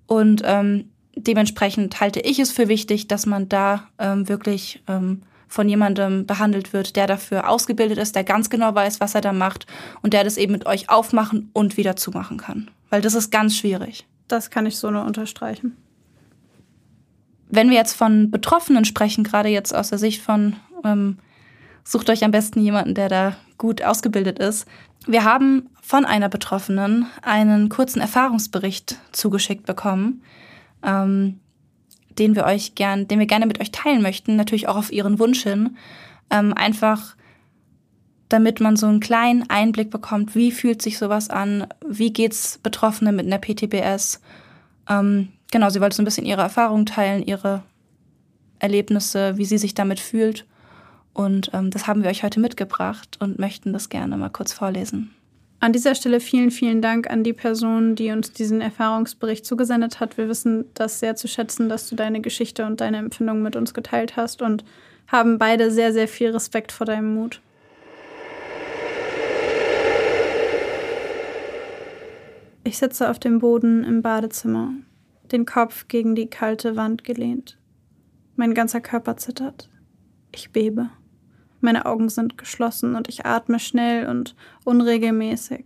Und ähm, dementsprechend halte ich es für wichtig, dass man da ähm, wirklich ähm, von jemandem behandelt wird, der dafür ausgebildet ist, der ganz genau weiß, was er da macht und der das eben mit euch aufmachen und wieder zumachen kann. Weil das ist ganz schwierig. Das kann ich so nur unterstreichen. Wenn wir jetzt von Betroffenen sprechen, gerade jetzt aus der Sicht von ähm, Sucht euch am besten jemanden, der da gut ausgebildet ist. Wir haben von einer Betroffenen einen kurzen Erfahrungsbericht zugeschickt bekommen, ähm, den wir euch gern, den wir gerne mit euch teilen möchten, natürlich auch auf ihren Wunsch hin. Ähm, einfach damit man so einen kleinen Einblick bekommt, wie fühlt sich sowas an, wie geht's Betroffenen mit einer PTBS. Ähm, genau, sie wollte so ein bisschen ihre Erfahrungen teilen, ihre Erlebnisse, wie sie sich damit fühlt. Und ähm, das haben wir euch heute mitgebracht und möchten das gerne mal kurz vorlesen. An dieser Stelle vielen, vielen Dank an die Person, die uns diesen Erfahrungsbericht zugesendet hat. Wir wissen das sehr zu schätzen, dass du deine Geschichte und deine Empfindungen mit uns geteilt hast und haben beide sehr, sehr viel Respekt vor deinem Mut. Ich sitze auf dem Boden im Badezimmer, den Kopf gegen die kalte Wand gelehnt. Mein ganzer Körper zittert. Ich bebe. Meine Augen sind geschlossen und ich atme schnell und unregelmäßig.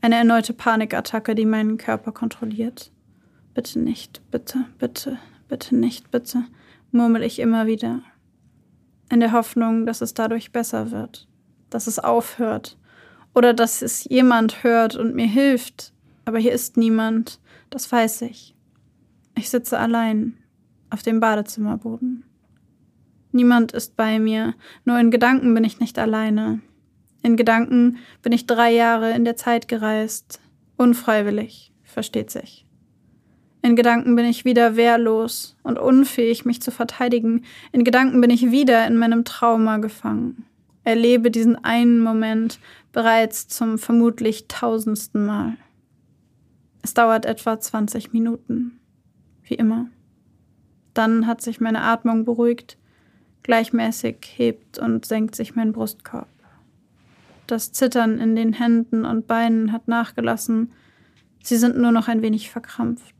Eine erneute Panikattacke, die meinen Körper kontrolliert. Bitte nicht, bitte, bitte, bitte nicht, bitte, murmel ich immer wieder. In der Hoffnung, dass es dadurch besser wird, dass es aufhört oder dass es jemand hört und mir hilft. Aber hier ist niemand, das weiß ich. Ich sitze allein auf dem Badezimmerboden. Niemand ist bei mir, nur in Gedanken bin ich nicht alleine. In Gedanken bin ich drei Jahre in der Zeit gereist, unfreiwillig, versteht sich. In Gedanken bin ich wieder wehrlos und unfähig, mich zu verteidigen. In Gedanken bin ich wieder in meinem Trauma gefangen erlebe diesen einen Moment bereits zum vermutlich tausendsten Mal. Es dauert etwa 20 Minuten, wie immer. Dann hat sich meine Atmung beruhigt, gleichmäßig hebt und senkt sich mein Brustkorb. Das Zittern in den Händen und Beinen hat nachgelassen, sie sind nur noch ein wenig verkrampft.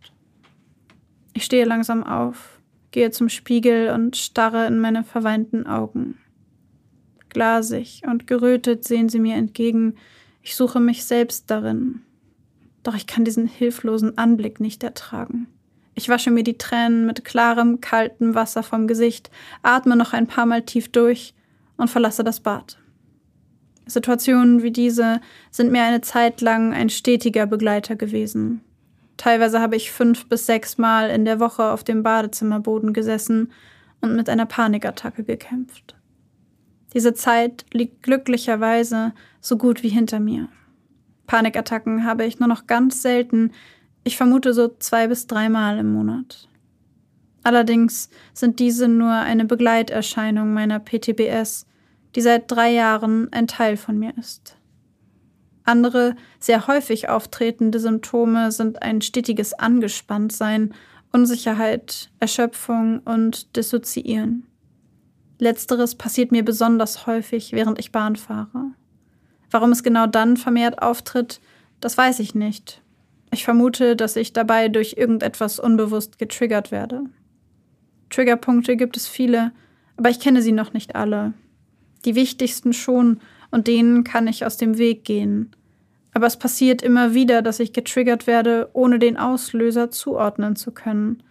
Ich stehe langsam auf, gehe zum Spiegel und starre in meine verweinten Augen. Glasig und gerötet sehen sie mir entgegen. Ich suche mich selbst darin. Doch ich kann diesen hilflosen Anblick nicht ertragen. Ich wasche mir die Tränen mit klarem, kaltem Wasser vom Gesicht, atme noch ein paar Mal tief durch und verlasse das Bad. Situationen wie diese sind mir eine Zeit lang ein stetiger Begleiter gewesen. Teilweise habe ich fünf bis sechs Mal in der Woche auf dem Badezimmerboden gesessen und mit einer Panikattacke gekämpft. Diese Zeit liegt glücklicherweise so gut wie hinter mir. Panikattacken habe ich nur noch ganz selten, ich vermute so zwei bis dreimal im Monat. Allerdings sind diese nur eine Begleiterscheinung meiner PTBS, die seit drei Jahren ein Teil von mir ist. Andere, sehr häufig auftretende Symptome sind ein stetiges Angespanntsein, Unsicherheit, Erschöpfung und Dissoziieren. Letzteres passiert mir besonders häufig, während ich Bahn fahre. Warum es genau dann vermehrt auftritt, das weiß ich nicht. Ich vermute, dass ich dabei durch irgendetwas unbewusst getriggert werde. Triggerpunkte gibt es viele, aber ich kenne sie noch nicht alle. Die wichtigsten schon, und denen kann ich aus dem Weg gehen. Aber es passiert immer wieder, dass ich getriggert werde, ohne den Auslöser zuordnen zu können.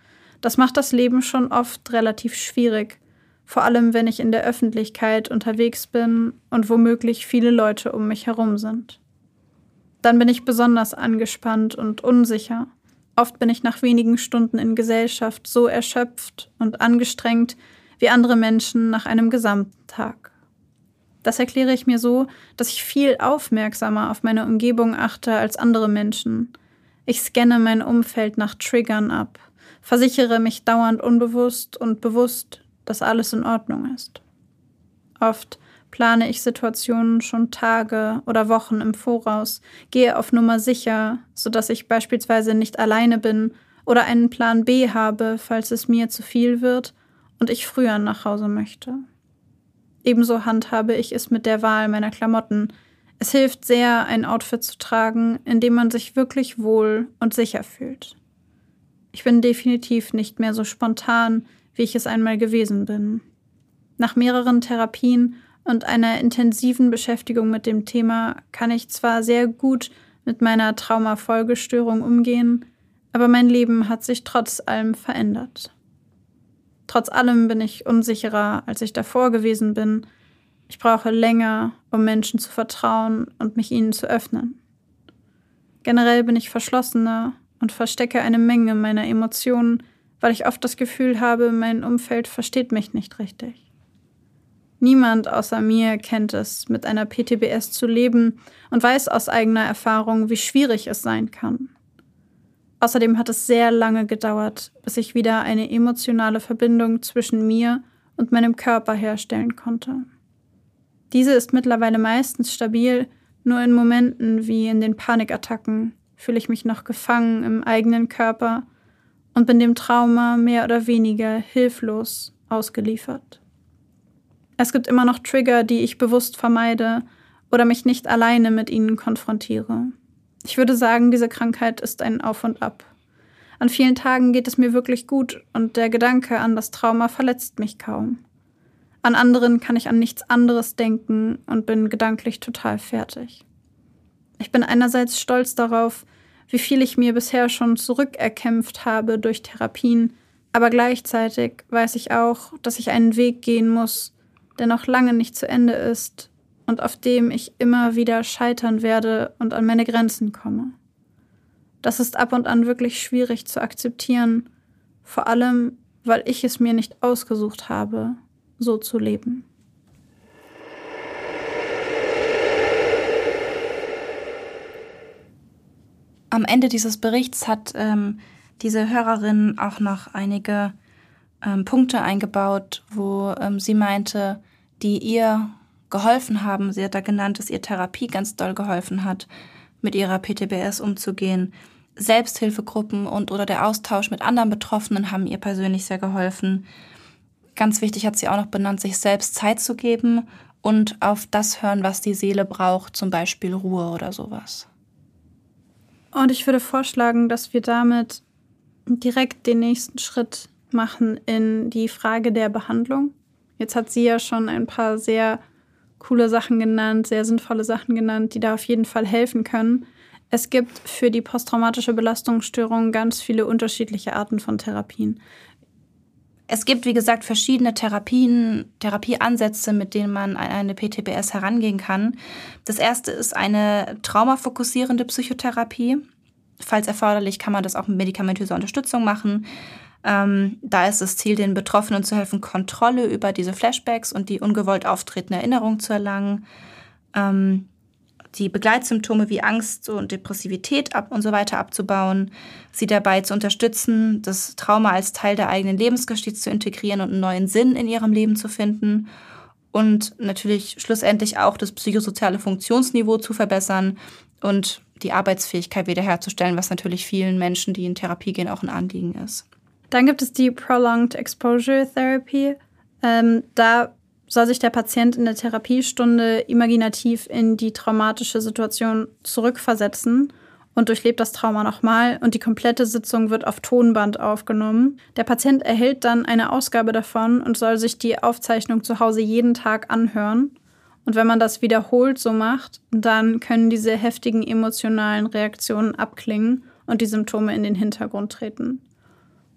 Das macht das Leben schon oft relativ schwierig, vor allem wenn ich in der Öffentlichkeit unterwegs bin und womöglich viele Leute um mich herum sind. Dann bin ich besonders angespannt und unsicher. Oft bin ich nach wenigen Stunden in Gesellschaft so erschöpft und angestrengt wie andere Menschen nach einem gesamten Tag. Das erkläre ich mir so, dass ich viel aufmerksamer auf meine Umgebung achte als andere Menschen. Ich scanne mein Umfeld nach Triggern ab, versichere mich dauernd unbewusst und bewusst dass alles in Ordnung ist. Oft plane ich Situationen schon Tage oder Wochen im Voraus, gehe auf Nummer sicher, sodass ich beispielsweise nicht alleine bin oder einen Plan B habe, falls es mir zu viel wird und ich früher nach Hause möchte. Ebenso handhabe ich es mit der Wahl meiner Klamotten. Es hilft sehr, ein Outfit zu tragen, in dem man sich wirklich wohl und sicher fühlt. Ich bin definitiv nicht mehr so spontan, wie ich es einmal gewesen bin. Nach mehreren Therapien und einer intensiven Beschäftigung mit dem Thema kann ich zwar sehr gut mit meiner Traumafolgestörung umgehen, aber mein Leben hat sich trotz allem verändert. Trotz allem bin ich unsicherer, als ich davor gewesen bin. Ich brauche länger, um Menschen zu vertrauen und mich ihnen zu öffnen. Generell bin ich verschlossener und verstecke eine Menge meiner Emotionen, weil ich oft das Gefühl habe, mein Umfeld versteht mich nicht richtig. Niemand außer mir kennt es, mit einer PTBS zu leben und weiß aus eigener Erfahrung, wie schwierig es sein kann. Außerdem hat es sehr lange gedauert, bis ich wieder eine emotionale Verbindung zwischen mir und meinem Körper herstellen konnte. Diese ist mittlerweile meistens stabil, nur in Momenten wie in den Panikattacken fühle ich mich noch gefangen im eigenen Körper und bin dem Trauma mehr oder weniger hilflos ausgeliefert. Es gibt immer noch Trigger, die ich bewusst vermeide oder mich nicht alleine mit ihnen konfrontiere. Ich würde sagen, diese Krankheit ist ein Auf und Ab. An vielen Tagen geht es mir wirklich gut und der Gedanke an das Trauma verletzt mich kaum. An anderen kann ich an nichts anderes denken und bin gedanklich total fertig. Ich bin einerseits stolz darauf, wie viel ich mir bisher schon zurückerkämpft habe durch Therapien, aber gleichzeitig weiß ich auch, dass ich einen Weg gehen muss, der noch lange nicht zu Ende ist und auf dem ich immer wieder scheitern werde und an meine Grenzen komme. Das ist ab und an wirklich schwierig zu akzeptieren, vor allem weil ich es mir nicht ausgesucht habe, so zu leben. Am Ende dieses Berichts hat ähm, diese Hörerin auch noch einige ähm, Punkte eingebaut, wo ähm, sie meinte, die ihr geholfen haben. Sie hat da genannt, dass ihr Therapie ganz doll geholfen hat, mit ihrer PTBS umzugehen. Selbsthilfegruppen und oder der Austausch mit anderen Betroffenen haben ihr persönlich sehr geholfen. Ganz wichtig hat sie auch noch benannt, sich selbst Zeit zu geben und auf das hören, was die Seele braucht, zum Beispiel Ruhe oder sowas. Und ich würde vorschlagen, dass wir damit direkt den nächsten Schritt machen in die Frage der Behandlung. Jetzt hat sie ja schon ein paar sehr coole Sachen genannt, sehr sinnvolle Sachen genannt, die da auf jeden Fall helfen können. Es gibt für die posttraumatische Belastungsstörung ganz viele unterschiedliche Arten von Therapien. Es gibt, wie gesagt, verschiedene Therapien, Therapieansätze, mit denen man an eine PTBS herangehen kann. Das erste ist eine traumafokussierende Psychotherapie. Falls erforderlich, kann man das auch mit medikamentöser Unterstützung machen. Ähm, da ist das Ziel, den Betroffenen zu helfen, Kontrolle über diese Flashbacks und die ungewollt auftretende Erinnerung zu erlangen. Ähm, die Begleitsymptome wie Angst und Depressivität ab und so weiter abzubauen, sie dabei zu unterstützen, das Trauma als Teil der eigenen Lebensgeschichte zu integrieren und einen neuen Sinn in ihrem Leben zu finden und natürlich schlussendlich auch das psychosoziale Funktionsniveau zu verbessern und die Arbeitsfähigkeit wiederherzustellen, was natürlich vielen Menschen, die in Therapie gehen, auch ein Anliegen ist. Dann gibt es die Prolonged Exposure Therapy. Ähm, da soll sich der Patient in der Therapiestunde imaginativ in die traumatische Situation zurückversetzen und durchlebt das Trauma nochmal und die komplette Sitzung wird auf Tonband aufgenommen. Der Patient erhält dann eine Ausgabe davon und soll sich die Aufzeichnung zu Hause jeden Tag anhören. Und wenn man das wiederholt so macht, dann können diese heftigen emotionalen Reaktionen abklingen und die Symptome in den Hintergrund treten.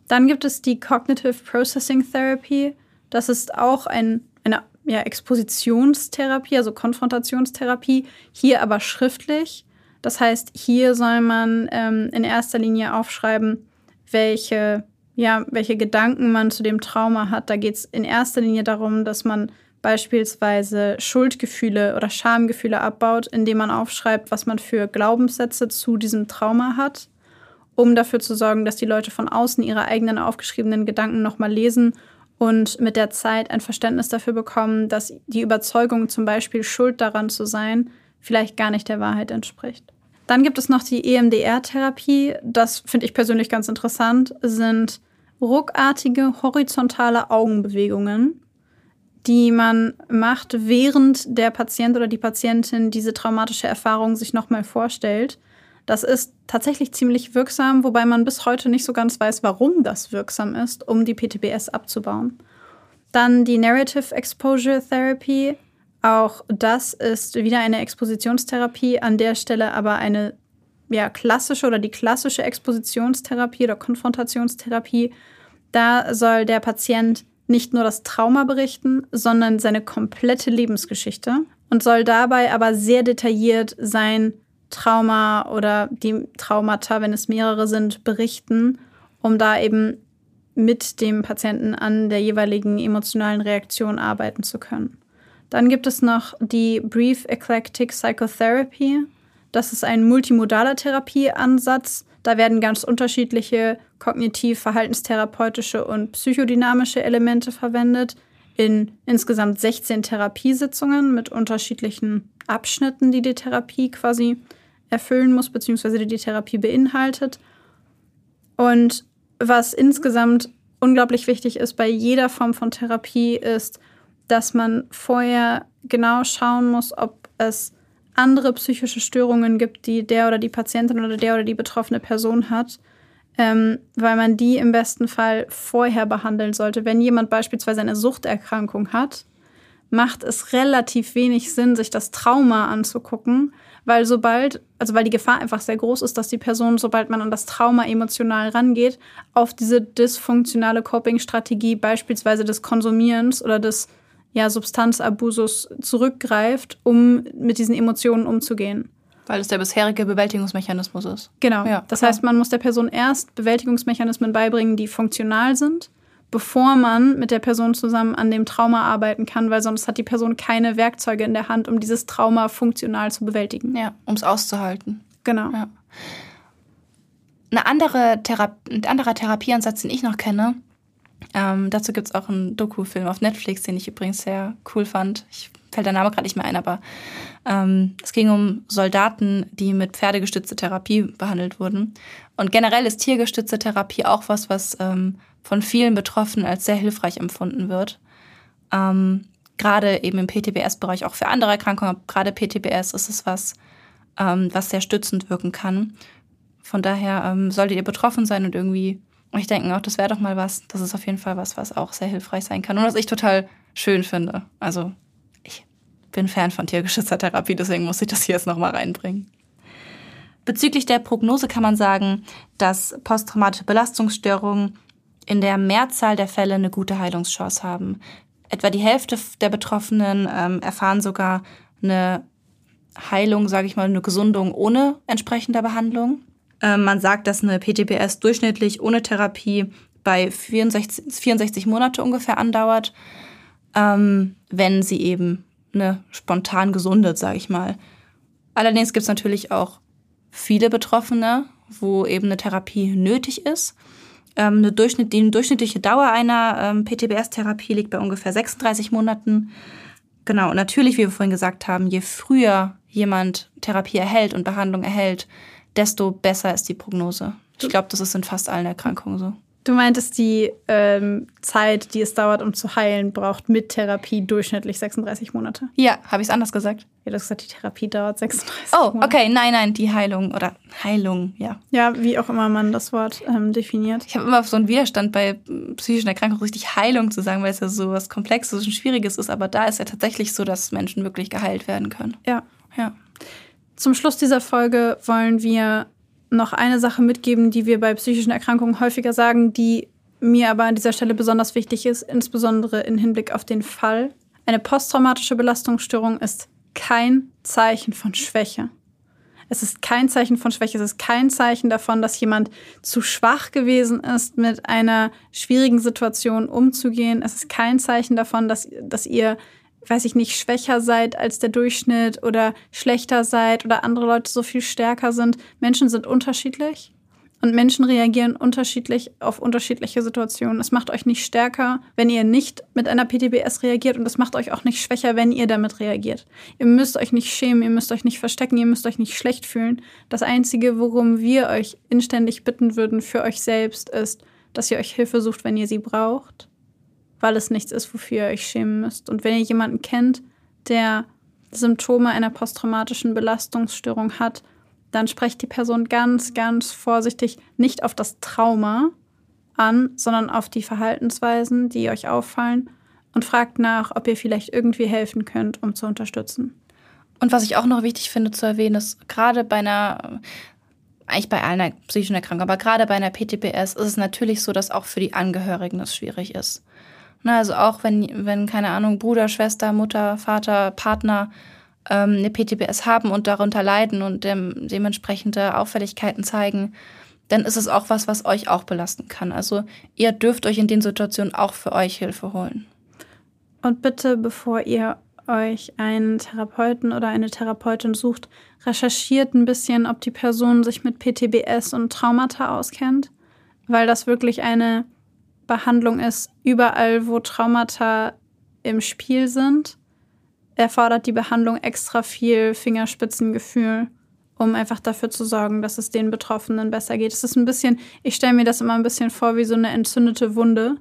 Dann gibt es die Cognitive Processing Therapy. Das ist auch ein, eine ja, Expositionstherapie, also Konfrontationstherapie, hier aber schriftlich. Das heißt, hier soll man ähm, in erster Linie aufschreiben, welche, ja, welche Gedanken man zu dem Trauma hat. Da geht es in erster Linie darum, dass man beispielsweise Schuldgefühle oder Schamgefühle abbaut, indem man aufschreibt, was man für Glaubenssätze zu diesem Trauma hat um dafür zu sorgen, dass die Leute von außen ihre eigenen aufgeschriebenen Gedanken nochmal lesen und mit der Zeit ein Verständnis dafür bekommen, dass die Überzeugung, zum Beispiel schuld daran zu sein, vielleicht gar nicht der Wahrheit entspricht. Dann gibt es noch die EMDR-Therapie. Das finde ich persönlich ganz interessant, sind ruckartige horizontale Augenbewegungen, die man macht, während der Patient oder die Patientin diese traumatische Erfahrung sich nochmal vorstellt. Das ist tatsächlich ziemlich wirksam, wobei man bis heute nicht so ganz weiß, warum das wirksam ist, um die PTBS abzubauen. Dann die Narrative Exposure Therapy. Auch das ist wieder eine Expositionstherapie, an der Stelle aber eine ja, klassische oder die klassische Expositionstherapie oder Konfrontationstherapie. Da soll der Patient nicht nur das Trauma berichten, sondern seine komplette Lebensgeschichte und soll dabei aber sehr detailliert sein Trauma oder die Traumata, wenn es mehrere sind, berichten, um da eben mit dem Patienten an der jeweiligen emotionalen Reaktion arbeiten zu können. Dann gibt es noch die Brief Eclectic Psychotherapy. Das ist ein multimodaler Therapieansatz. Da werden ganz unterschiedliche kognitiv-verhaltenstherapeutische und psychodynamische Elemente verwendet. in insgesamt 16 Therapiesitzungen mit unterschiedlichen Abschnitten, die die Therapie quasi erfüllen muss, beziehungsweise die die Therapie beinhaltet. Und was insgesamt unglaublich wichtig ist bei jeder Form von Therapie, ist, dass man vorher genau schauen muss, ob es andere psychische Störungen gibt, die der oder die Patientin oder der oder die betroffene Person hat, ähm, weil man die im besten Fall vorher behandeln sollte. Wenn jemand beispielsweise eine Suchterkrankung hat, macht es relativ wenig Sinn, sich das Trauma anzugucken, weil sobald, also weil die Gefahr einfach sehr groß ist, dass die Person, sobald man an das Trauma emotional rangeht, auf diese dysfunktionale Coping-Strategie beispielsweise des Konsumierens oder des ja, Substanzabusus zurückgreift, um mit diesen Emotionen umzugehen. Weil es der bisherige Bewältigungsmechanismus ist. Genau. Ja, das heißt, man muss der Person erst Bewältigungsmechanismen beibringen, die funktional sind bevor man mit der Person zusammen an dem Trauma arbeiten kann, weil sonst hat die Person keine Werkzeuge in der Hand, um dieses Trauma funktional zu bewältigen. Ja, um es auszuhalten. Genau. Ja. Eine andere Thera ein anderer Therapieansatz, den ich noch kenne, ähm, dazu gibt es auch einen Doku-Film auf Netflix, den ich übrigens sehr cool fand. Ich fällt der Name gerade nicht mehr ein, aber ähm, es ging um Soldaten, die mit pferdegestützte Therapie behandelt wurden. Und generell ist tiergestützte Therapie auch was, was ähm, von vielen Betroffenen als sehr hilfreich empfunden wird. Ähm, gerade eben im PTBS-Bereich, auch für andere Erkrankungen, gerade PTBS ist es was, ähm, was sehr stützend wirken kann. Von daher ähm, solltet ihr betroffen sein und irgendwie euch denken, auch das wäre doch mal was. Das ist auf jeden Fall was, was auch sehr hilfreich sein kann und was ich total schön finde. Also ich bin Fan von tiergeschützter Therapie, deswegen muss ich das hier jetzt nochmal reinbringen. Bezüglich der Prognose kann man sagen, dass posttraumatische Belastungsstörungen in der Mehrzahl der Fälle eine gute Heilungschance haben. Etwa die Hälfte der Betroffenen ähm, erfahren sogar eine Heilung, sage ich mal, eine Gesundung ohne entsprechender Behandlung. Ähm, man sagt, dass eine PTBS durchschnittlich ohne Therapie bei 64, 64 Monate ungefähr andauert, ähm, wenn sie eben eine spontan gesundet, sage ich mal. Allerdings gibt es natürlich auch viele Betroffene, wo eben eine Therapie nötig ist. Ähm, eine Durchschnitt, die durchschnittliche Dauer einer ähm, PTBS-Therapie liegt bei ungefähr 36 Monaten. Genau, und natürlich, wie wir vorhin gesagt haben, je früher jemand Therapie erhält und Behandlung erhält, desto besser ist die Prognose. Ich glaube, das ist in fast allen Erkrankungen so. Du meintest, die ähm, Zeit, die es dauert, um zu heilen, braucht mit Therapie durchschnittlich 36 Monate. Ja, habe ich es anders gesagt? Ja, du hast gesagt, die Therapie dauert 36 oh, Monate. Oh, okay, nein, nein, die Heilung oder Heilung, ja. Ja, wie auch immer man das Wort ähm, definiert. Ich habe immer so einen Widerstand bei psychischen Erkrankungen, richtig Heilung zu sagen, weil es ja so was Komplexes und Schwieriges ist. Aber da ist ja tatsächlich so, dass Menschen wirklich geheilt werden können. Ja. Ja. Zum Schluss dieser Folge wollen wir noch eine Sache mitgeben, die wir bei psychischen Erkrankungen häufiger sagen, die mir aber an dieser Stelle besonders wichtig ist, insbesondere im Hinblick auf den Fall. Eine posttraumatische Belastungsstörung ist kein Zeichen von Schwäche. Es ist kein Zeichen von Schwäche, es ist kein Zeichen davon, dass jemand zu schwach gewesen ist, mit einer schwierigen Situation umzugehen. Es ist kein Zeichen davon, dass, dass ihr weiß ich nicht, schwächer seid als der Durchschnitt oder schlechter seid oder andere Leute so viel stärker sind. Menschen sind unterschiedlich und Menschen reagieren unterschiedlich auf unterschiedliche Situationen. Es macht euch nicht stärker, wenn ihr nicht mit einer PTBS reagiert und es macht euch auch nicht schwächer, wenn ihr damit reagiert. Ihr müsst euch nicht schämen, ihr müsst euch nicht verstecken, ihr müsst euch nicht schlecht fühlen. Das Einzige, worum wir euch inständig bitten würden für euch selbst, ist, dass ihr euch Hilfe sucht, wenn ihr sie braucht weil es nichts ist, wofür ihr euch schämen müsst. Und wenn ihr jemanden kennt, der Symptome einer posttraumatischen Belastungsstörung hat, dann sprecht die Person ganz, ganz vorsichtig nicht auf das Trauma an, sondern auf die Verhaltensweisen, die euch auffallen und fragt nach, ob ihr vielleicht irgendwie helfen könnt, um zu unterstützen. Und was ich auch noch wichtig finde zu erwähnen, ist gerade bei einer, eigentlich bei einer psychischen Erkrankung, aber gerade bei einer PTBS ist es natürlich so, dass auch für die Angehörigen es schwierig ist. Ne, also auch wenn, wenn, keine Ahnung, Bruder, Schwester, Mutter, Vater, Partner ähm, eine PTBS haben und darunter leiden und dem, dementsprechende Auffälligkeiten zeigen, dann ist es auch was, was euch auch belasten kann. Also ihr dürft euch in den Situationen auch für euch Hilfe holen. Und bitte, bevor ihr euch einen Therapeuten oder eine Therapeutin sucht, recherchiert ein bisschen, ob die Person sich mit PTBS und Traumata auskennt, weil das wirklich eine Behandlung ist, überall, wo Traumata im Spiel sind, erfordert die Behandlung extra viel Fingerspitzengefühl, um einfach dafür zu sorgen, dass es den Betroffenen besser geht. Es ist ein bisschen, ich stelle mir das immer ein bisschen vor wie so eine entzündete Wunde,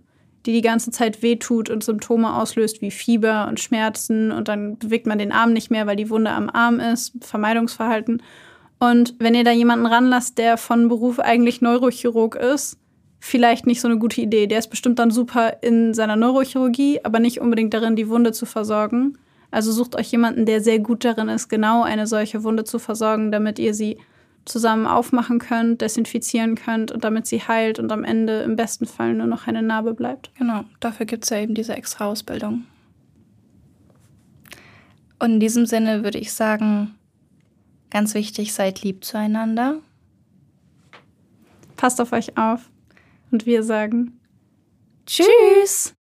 die die ganze Zeit wehtut und Symptome auslöst wie Fieber und Schmerzen und dann bewegt man den Arm nicht mehr, weil die Wunde am Arm ist, Vermeidungsverhalten. Und wenn ihr da jemanden ranlasst, der von Beruf eigentlich Neurochirurg ist, vielleicht nicht so eine gute Idee. Der ist bestimmt dann super in seiner Neurochirurgie, aber nicht unbedingt darin, die Wunde zu versorgen. Also sucht euch jemanden, der sehr gut darin ist, genau eine solche Wunde zu versorgen, damit ihr sie zusammen aufmachen könnt, desinfizieren könnt und damit sie heilt und am Ende im besten Fall nur noch eine Narbe bleibt. Genau, dafür gibt es ja eben diese extra Ausbildung. Und in diesem Sinne würde ich sagen, ganz wichtig, seid lieb zueinander. Passt auf euch auf. Und wir sagen Tschüss.